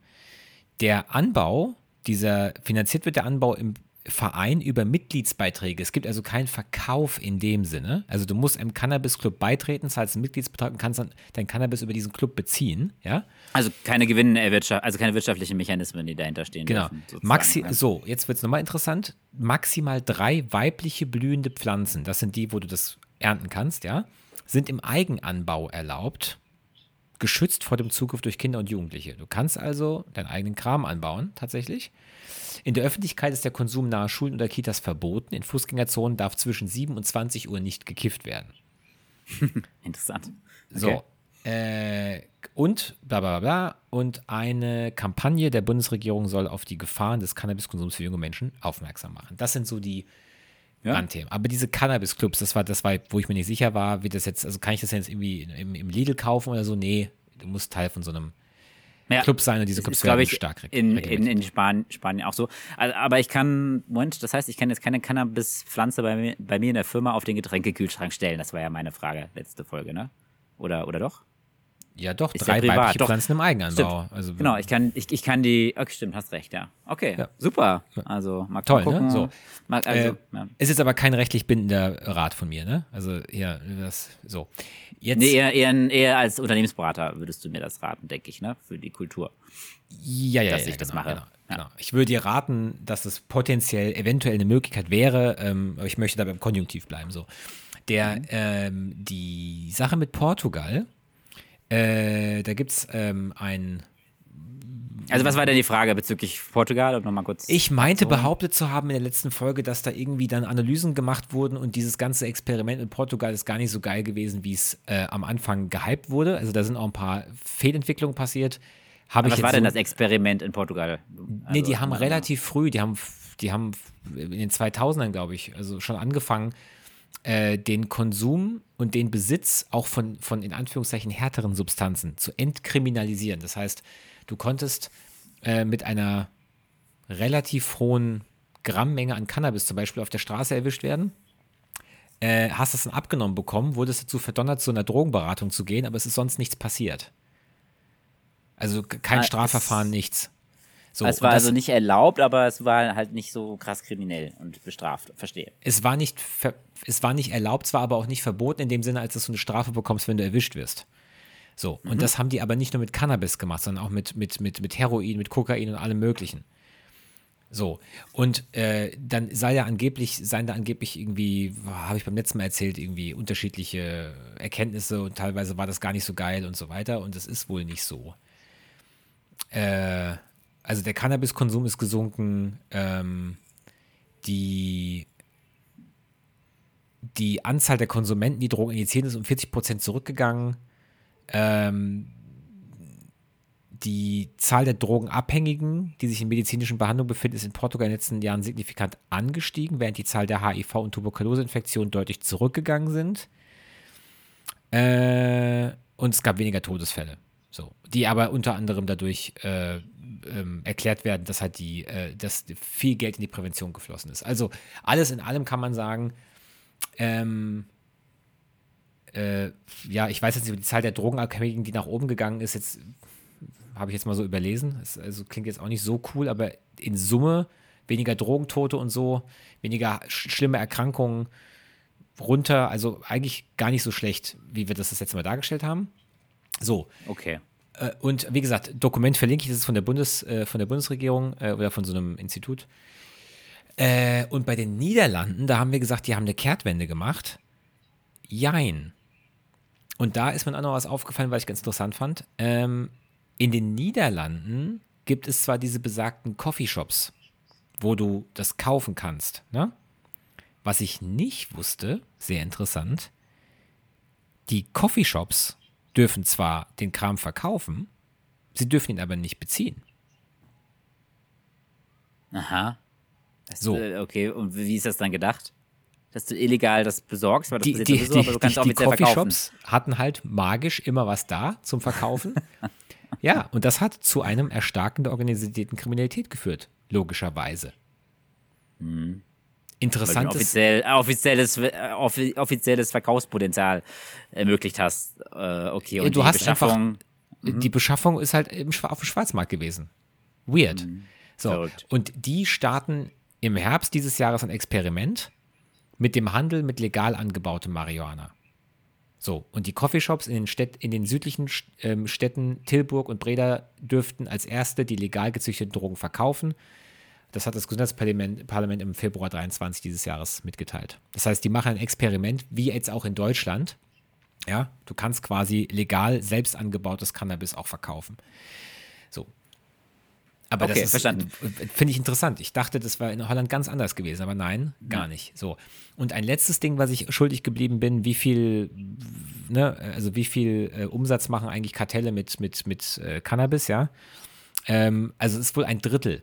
Speaker 2: Der Anbau, dieser finanziert wird der Anbau im Verein über Mitgliedsbeiträge. Es gibt also keinen Verkauf in dem Sinne. Also du musst einem Cannabis-Club beitreten, zahlst einen Mitgliedsbetrag und kannst dann dein Cannabis über diesen Club beziehen. Ja?
Speaker 3: Also keine Gewinnerwirtschaft, also keine wirtschaftlichen Mechanismen, die dahinter stehen.
Speaker 2: Genau.
Speaker 3: Dürfen.
Speaker 2: Maxi so, jetzt wird es nochmal interessant. Maximal drei weibliche blühende Pflanzen, das sind die, wo du das ernten kannst, ja, sind im Eigenanbau erlaubt, geschützt vor dem Zugriff durch Kinder und Jugendliche. Du kannst also deinen eigenen Kram anbauen, tatsächlich. In der Öffentlichkeit ist der Konsum nahe Schulen oder Kitas verboten. In Fußgängerzonen darf zwischen 7 und 20 Uhr nicht gekifft werden.
Speaker 3: Interessant.
Speaker 2: So. Äh, und bla bla bla. Und eine Kampagne der Bundesregierung soll auf die Gefahren des Cannabiskonsums für junge Menschen aufmerksam machen. Das sind so die
Speaker 3: Ja.
Speaker 2: Aber diese Cannabis-Clubs, das war, das war, wo ich mir nicht sicher war, wie das jetzt, also kann ich das jetzt irgendwie im, im Lidl kaufen oder so? Nee, du musst Teil von so einem
Speaker 3: Ja.
Speaker 2: Club sein und diese Clubs
Speaker 3: ist,
Speaker 2: werden
Speaker 3: ich,
Speaker 2: stark
Speaker 3: in, in, in Spanien, Spanien auch so. Also, aber ich kann, Moment, das heißt, ich kann jetzt keine Cannabis-Pflanze bei mir, bei mir in der Firma auf den Getränkekühlschrank stellen. Das war ja meine Frage, letzte Folge, ne? Oder, oder doch?
Speaker 2: Ja, doch,
Speaker 3: Ist
Speaker 2: drei
Speaker 3: ja privat,
Speaker 2: weibliche
Speaker 3: doch.
Speaker 2: Pflanzen im Eigenanbau. Also,
Speaker 3: Genau, ich kann, ich, ich kann die, okay, stimmt, hast recht, ja. Okay,
Speaker 2: Ja.
Speaker 3: super. Also, mal
Speaker 2: Toll,
Speaker 3: gucken.
Speaker 2: ne? So.
Speaker 3: Mal, also,
Speaker 2: Äh,
Speaker 3: ja.
Speaker 2: Es ist aber kein rechtlich bindender Rat von mir, ne? Also, ja, das, so. Jetzt,
Speaker 3: Nee, eher, eher, eher als Unternehmensberater würdest du mir das raten, denke ich, ne? Für die Kultur.
Speaker 2: Ja, ja,
Speaker 3: dass
Speaker 2: ja,
Speaker 3: ich das
Speaker 2: genau,
Speaker 3: mache.
Speaker 2: Genau, genau. Ich würde dir raten, dass es potenziell eventuell eine Möglichkeit wäre, ähm, aber ich möchte da beim Konjunktiv bleiben. So. Der,
Speaker 3: Mhm.
Speaker 2: ähm, die Sache mit Portugal, äh, da gibt es ähm, ein.
Speaker 3: Also, was war denn die Frage bezüglich Portugal? Um nochmal kurz.
Speaker 2: Ich meinte behauptet zu haben in der letzten Folge, dass da irgendwie dann Analysen gemacht wurden und dieses ganze Experiment in Portugal ist gar nicht so geil gewesen, wie es äh, am Anfang gehypt wurde. Also da sind auch ein paar Fehlentwicklungen passiert. Ich
Speaker 3: was war denn
Speaker 2: so-
Speaker 3: das Experiment in Portugal?
Speaker 2: Nee,
Speaker 3: Also,
Speaker 2: die haben
Speaker 3: mal-
Speaker 2: relativ früh, die haben, die haben in den 2000ern, glaube ich, also schon angefangen, äh, den Konsum und den Besitz auch von, von in Anführungszeichen härteren Substanzen zu entkriminalisieren. Das heißt, du konntest äh, mit einer relativ hohen Grammmenge an Cannabis zum Beispiel auf der Straße erwischt werden. Äh, hast das dann abgenommen bekommen, wurdest dazu verdonnert, zu einer Drogenberatung zu gehen, aber es ist sonst nichts passiert. Also kein
Speaker 3: Ah,
Speaker 2: Strafverfahren, nichts. So,
Speaker 3: es war
Speaker 2: das-
Speaker 3: also nicht erlaubt, aber es war halt nicht so krass kriminell und bestraft. Verstehe.
Speaker 2: es war nicht es war nicht erlaubt, zwar aber auch nicht verboten in dem Sinne, als dass du eine Strafe bekommst, wenn du erwischt wirst. So,
Speaker 3: Mhm.
Speaker 2: und das haben die aber nicht nur mit Cannabis gemacht, sondern auch mit, mit, mit, mit Heroin, mit Kokain und allem möglichen. So, und äh, dann sei ja angeblich, seien da angeblich irgendwie, habe ich beim letzten Mal erzählt, irgendwie unterschiedliche Erkenntnisse und teilweise war das gar nicht so geil und so weiter und es ist wohl nicht so. Äh, also der Cannabiskonsum ist gesunken, ähm, die die Anzahl der Konsumenten, die Drogen injizieren, ist um 40 Prozent zurückgegangen. Ähm, die Zahl der Drogenabhängigen, die sich in medizinischen Behandlungen befinden, ist in Portugal in den letzten Jahren signifikant angestiegen, während die Zahl der HIV- und Tuberkuloseinfektionen deutlich zurückgegangen sind. Äh, und es gab weniger Todesfälle. So, die aber unter anderem dadurch äh, ähm, erklärt werden, dass halt die, äh, dass viel Geld in die Prävention geflossen ist. Also alles in allem kann man sagen, ähm, äh, ja, ich weiß jetzt nicht, die Zahl der Drogenabhängigen, die nach oben gegangen ist, jetzt habe ich jetzt mal so überlesen. Das, also klingt jetzt auch nicht so cool, aber in Summe weniger Drogentote und so, weniger sch schlimme Erkrankungen runter. Also eigentlich gar nicht so schlecht, wie wir das das letzte Mal dargestellt haben. So,
Speaker 3: Okay.
Speaker 2: Äh, und wie gesagt, Dokument verlinke ich, das ist von der, Bundes, äh, von der Bundesregierung äh, oder von so einem Institut. Und bei den Niederlanden, da haben wir gesagt, die haben eine Kehrtwende gemacht. Jein. Und da ist mir auch noch was aufgefallen, was ich ganz interessant fand. Ähm, in den Niederlanden gibt es zwar diese besagten Coffeeshops, wo du das kaufen kannst. Ne? Was ich nicht wusste, sehr interessant, die Coffeeshops dürfen zwar den Kram verkaufen, sie dürfen ihn aber nicht beziehen.
Speaker 3: Aha. Das,
Speaker 2: So.
Speaker 3: Äh, okay, und wie ist das dann gedacht? Dass du illegal das besorgst, weil das
Speaker 2: Die, die,
Speaker 3: sowieso,
Speaker 2: die,
Speaker 3: aber du kannst
Speaker 2: die, die
Speaker 3: offiziell verkaufen.
Speaker 2: Coffeeshops hatten halt magisch immer was da zum Verkaufen. Ja, und das hat zu einem Erstarken der organisierten Kriminalität geführt, logischerweise.
Speaker 3: Mhm.
Speaker 2: Interessantes.
Speaker 3: Offiziell, offizielles, offizielles Verkaufspotenzial ermöglicht hast. Äh, okay, und
Speaker 2: du
Speaker 3: die
Speaker 2: hast
Speaker 3: Beschaffung.
Speaker 2: einfach, die Beschaffung ist halt im, auf dem Schwarzmarkt gewesen. Weird. So.
Speaker 3: Verrückt.
Speaker 2: Und die starten im Herbst dieses Jahres ein Experiment mit dem Handel mit legal angebautem Marihuana. So, und die Coffeeshops in den, Städt, in den südlichen ähm, Städten Tilburg und Breda dürften als erste die legal gezüchteten Drogen verkaufen. Das hat das Gesundheitsparlament Parlament im Februar 23 dieses Jahres mitgeteilt. Das heißt, die machen ein Experiment, wie jetzt auch in Deutschland. Ja, du kannst quasi legal selbst angebautes Cannabis auch verkaufen. So. Aber
Speaker 3: Okay,
Speaker 2: das finde ich interessant. Ich dachte, das war in Holland ganz anders gewesen, aber nein, gar nicht. So. Und ein letztes Ding, was ich schuldig geblieben bin, wie viel, ne, also wie viel äh, Umsatz machen eigentlich Kartelle mit, mit, mit äh, Cannabis, ja? Ähm, also es ist wohl ein Drittel.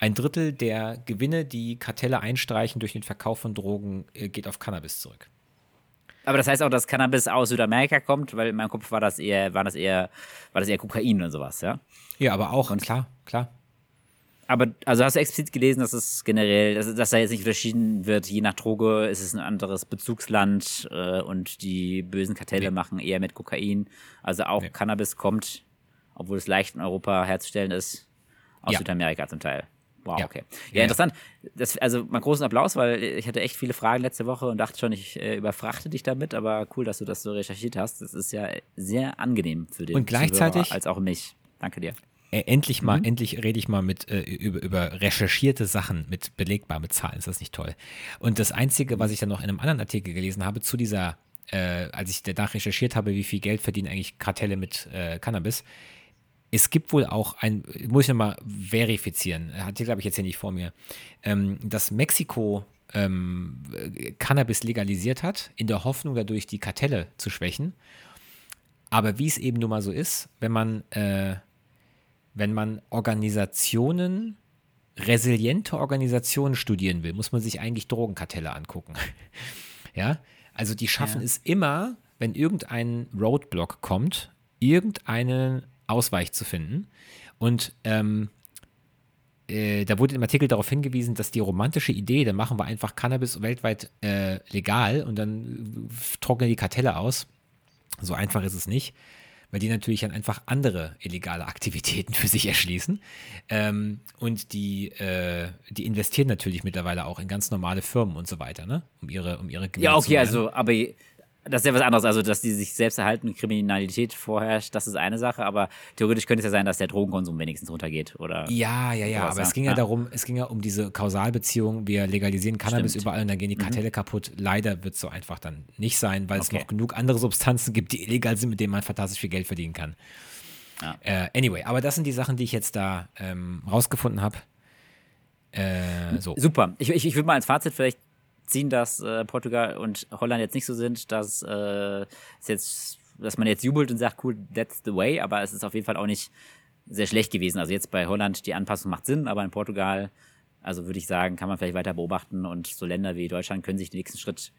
Speaker 2: Ein Drittel der Gewinne, die Kartelle einstreichen durch den Verkauf von Drogen, äh, geht auf Cannabis zurück.
Speaker 3: Aber das heißt auch, dass Cannabis aus Südamerika kommt, weil in meinem Kopf war das eher, war das eher, war das eher Kokain und sowas, ja?
Speaker 2: Ja, aber auch, klar, klar.
Speaker 3: Aber also hast du explizit gelesen, dass es generell, dass, dass da jetzt nicht unterschieden wird, je nach Droge ist es ein anderes Bezugsland äh, und die bösen Kartelle machen eher mit Kokain. Also auch
Speaker 2: Nee.
Speaker 3: Cannabis kommt, obwohl es leicht in Europa herzustellen ist, aus
Speaker 2: Ja.
Speaker 3: Südamerika zum Teil. Wow,
Speaker 2: Ja.
Speaker 3: okay. Ja,
Speaker 2: Ja,
Speaker 3: interessant. Das, also mal großen Applaus, weil ich hatte echt viele Fragen letzte Woche und dachte schon, ich äh, überfrachte dich damit, aber cool, dass du das so recherchiert hast. Das ist ja sehr angenehm für den
Speaker 2: Und gleichzeitig-
Speaker 3: Zuhörer als auch mich. Danke dir.
Speaker 2: Äh, endlich
Speaker 3: Mhm.
Speaker 2: mal, endlich rede ich mal mit äh, über, über recherchierte Sachen, mit belegbar, mit Zahlen. Ist das nicht toll? Und das Einzige, was ich dann noch in einem anderen Artikel gelesen habe, zu dieser, äh, als ich danach recherchiert habe, wie viel Geld verdienen eigentlich Kartelle mit äh, Cannabis, es gibt wohl auch ein, muss ich nochmal verifizieren, hat hier glaube ich jetzt hier nicht vor mir, ähm, dass Mexiko ähm, äh, Cannabis legalisiert hat, in der Hoffnung dadurch die Kartelle zu schwächen. Aber wie es eben nun mal so ist, wenn man, äh, wenn man Organisationen, resiliente Organisationen studieren will, muss man sich eigentlich Drogenkartelle angucken. ja, also die schaffen
Speaker 3: Ja.
Speaker 2: es immer, wenn irgendein Roadblock kommt, irgendeinen Ausweich zu finden. Und ähm, äh, da wurde im Artikel darauf hingewiesen, dass die romantische Idee, dann machen wir einfach Cannabis weltweit äh, legal und dann äh, trocknen die Kartelle aus. So einfach ist es nicht, weil die natürlich dann einfach andere illegale Aktivitäten für sich erschließen. Ähm, und die, äh, die investieren natürlich mittlerweile auch in ganz normale Firmen und so weiter, ne? Um ihre, um ihre Gewinne
Speaker 3: Ja, okay, also, aber das ist ja was anderes. Also, dass die sich selbst erhalten, Kriminalität vorherrscht, das ist eine Sache, aber theoretisch könnte es ja sein, dass der Drogenkonsum wenigstens runtergeht, oder?
Speaker 2: Ja, ja, ja,
Speaker 3: sowas,
Speaker 2: aber
Speaker 3: ja.
Speaker 2: es ging ja,
Speaker 3: Ja.
Speaker 2: darum, es ging ja um diese Kausalbeziehung, wir legalisieren Cannabis
Speaker 3: Stimmt.
Speaker 2: überall und dann gehen die Kartelle kaputt. Leider wird es so einfach dann nicht sein, weil es
Speaker 3: Okay.
Speaker 2: noch genug andere Substanzen gibt, die illegal sind, mit denen man fantastisch viel Geld verdienen kann.
Speaker 3: Ja.
Speaker 2: Äh, anyway, aber das sind die Sachen, die ich jetzt da ähm, rausgefunden habe. Äh, so.
Speaker 3: Super. Ich, ich, ich würde mal als Fazit vielleicht ziehen, dass äh, Portugal und Holland jetzt nicht so sind, dass äh, es jetzt, dass man jetzt jubelt und sagt, cool, that's the way, aber es ist auf jeden Fall auch nicht sehr schlecht gewesen. Also jetzt bei Holland, die Anpassung macht Sinn, aber in Portugal, also würde ich sagen, kann man vielleicht weiter beobachten und so Länder wie Deutschland können sich den nächsten Schritt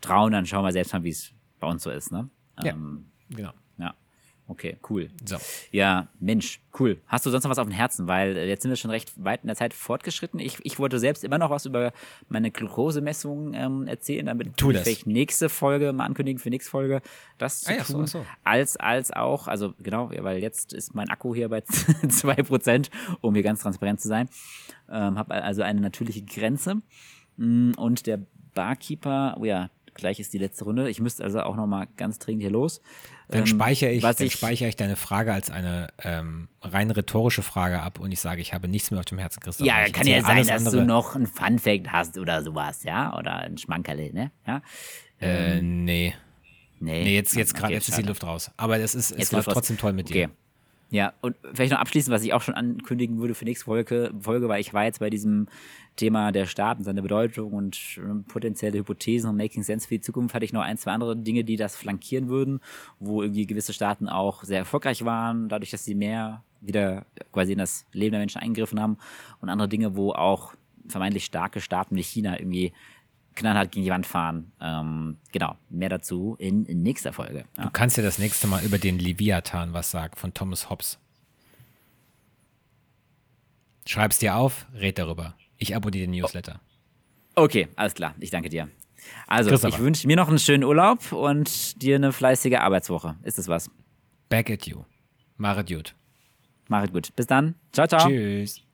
Speaker 3: trauen, dann schauen wir selbst mal, wie es bei uns so ist, ne?
Speaker 2: Ja.
Speaker 3: Ähm,
Speaker 2: Genau.
Speaker 3: ja. Okay, cool.
Speaker 2: So.
Speaker 3: Ja, Mensch, cool. Hast du sonst noch was auf dem Herzen? Weil äh, jetzt sind wir schon recht weit in der Zeit fortgeschritten. Ich, ich wollte selbst immer noch was über meine Glukosemessung ähm, erzählen, damit
Speaker 2: Tu das.
Speaker 3: vielleicht nächste Folge mal ankündigen für nächste Folge das zu
Speaker 2: Ah ja, so,
Speaker 3: tun.
Speaker 2: so.
Speaker 3: Als, als auch, also genau, weil jetzt ist mein Akku hier bei 2%, um hier ganz transparent zu sein. Ähm, Habe also eine natürliche Grenze. Mm, Und der Barkeeper, oh ja, gleich ist die letzte Runde. Ich müsste also auch noch mal ganz dringend hier los.
Speaker 2: Dann
Speaker 3: Ähm,
Speaker 2: speichere ich, dann
Speaker 3: ich-
Speaker 2: speichere ich deine Frage als eine ähm, rein rhetorische Frage ab und ich sage, ich habe nichts mehr auf dem Herzen, Christoph.
Speaker 3: Ja, kann ja sein, dass
Speaker 2: andere.
Speaker 3: du noch ein Fun-Fact hast oder sowas, ja? Oder ein Schmankerle, ne? Ja?
Speaker 2: Äh, nee.
Speaker 3: Nee.
Speaker 2: Nee, jetzt, jetzt gerade,
Speaker 3: Okay,
Speaker 2: jetzt ist die. Luft raus. Aber das ist, es
Speaker 3: Jetzt raus.
Speaker 2: trotzdem toll mit dir.
Speaker 3: Ja, und vielleicht noch abschließend, was ich auch schon ankündigen würde für nächste Folge, Folge weil ich war jetzt bei diesem Thema der Staat und seine Bedeutung und äh, potenzielle Hypothesen und Making Sense für die Zukunft, hatte ich noch ein, zwei andere Dinge, die das flankieren würden, wo irgendwie gewisse Staaten auch sehr erfolgreich waren, dadurch, dass sie mehr wieder quasi in das Leben der Menschen eingegriffen haben und andere Dinge, wo auch vermeintlich starke Staaten wie China irgendwie knallhart gegen die Wand fahren. Ähm, genau, mehr dazu in, in nächster Folge. Ja.
Speaker 2: Du kannst ja das nächste Mal über den Leviathan was sagen von Thomas Hobbes. Schreib's dir auf, red darüber. Ich abonniere den Newsletter. Oh.
Speaker 3: Okay, alles klar. Ich danke dir. Also, ich wünsche mir noch einen schönen Urlaub und dir eine fleißige Arbeitswoche. Ist es was?
Speaker 2: Back at you. Mach es gut.
Speaker 3: Mach es gut. Bis dann. Ciao, ciao.
Speaker 2: Tschüss.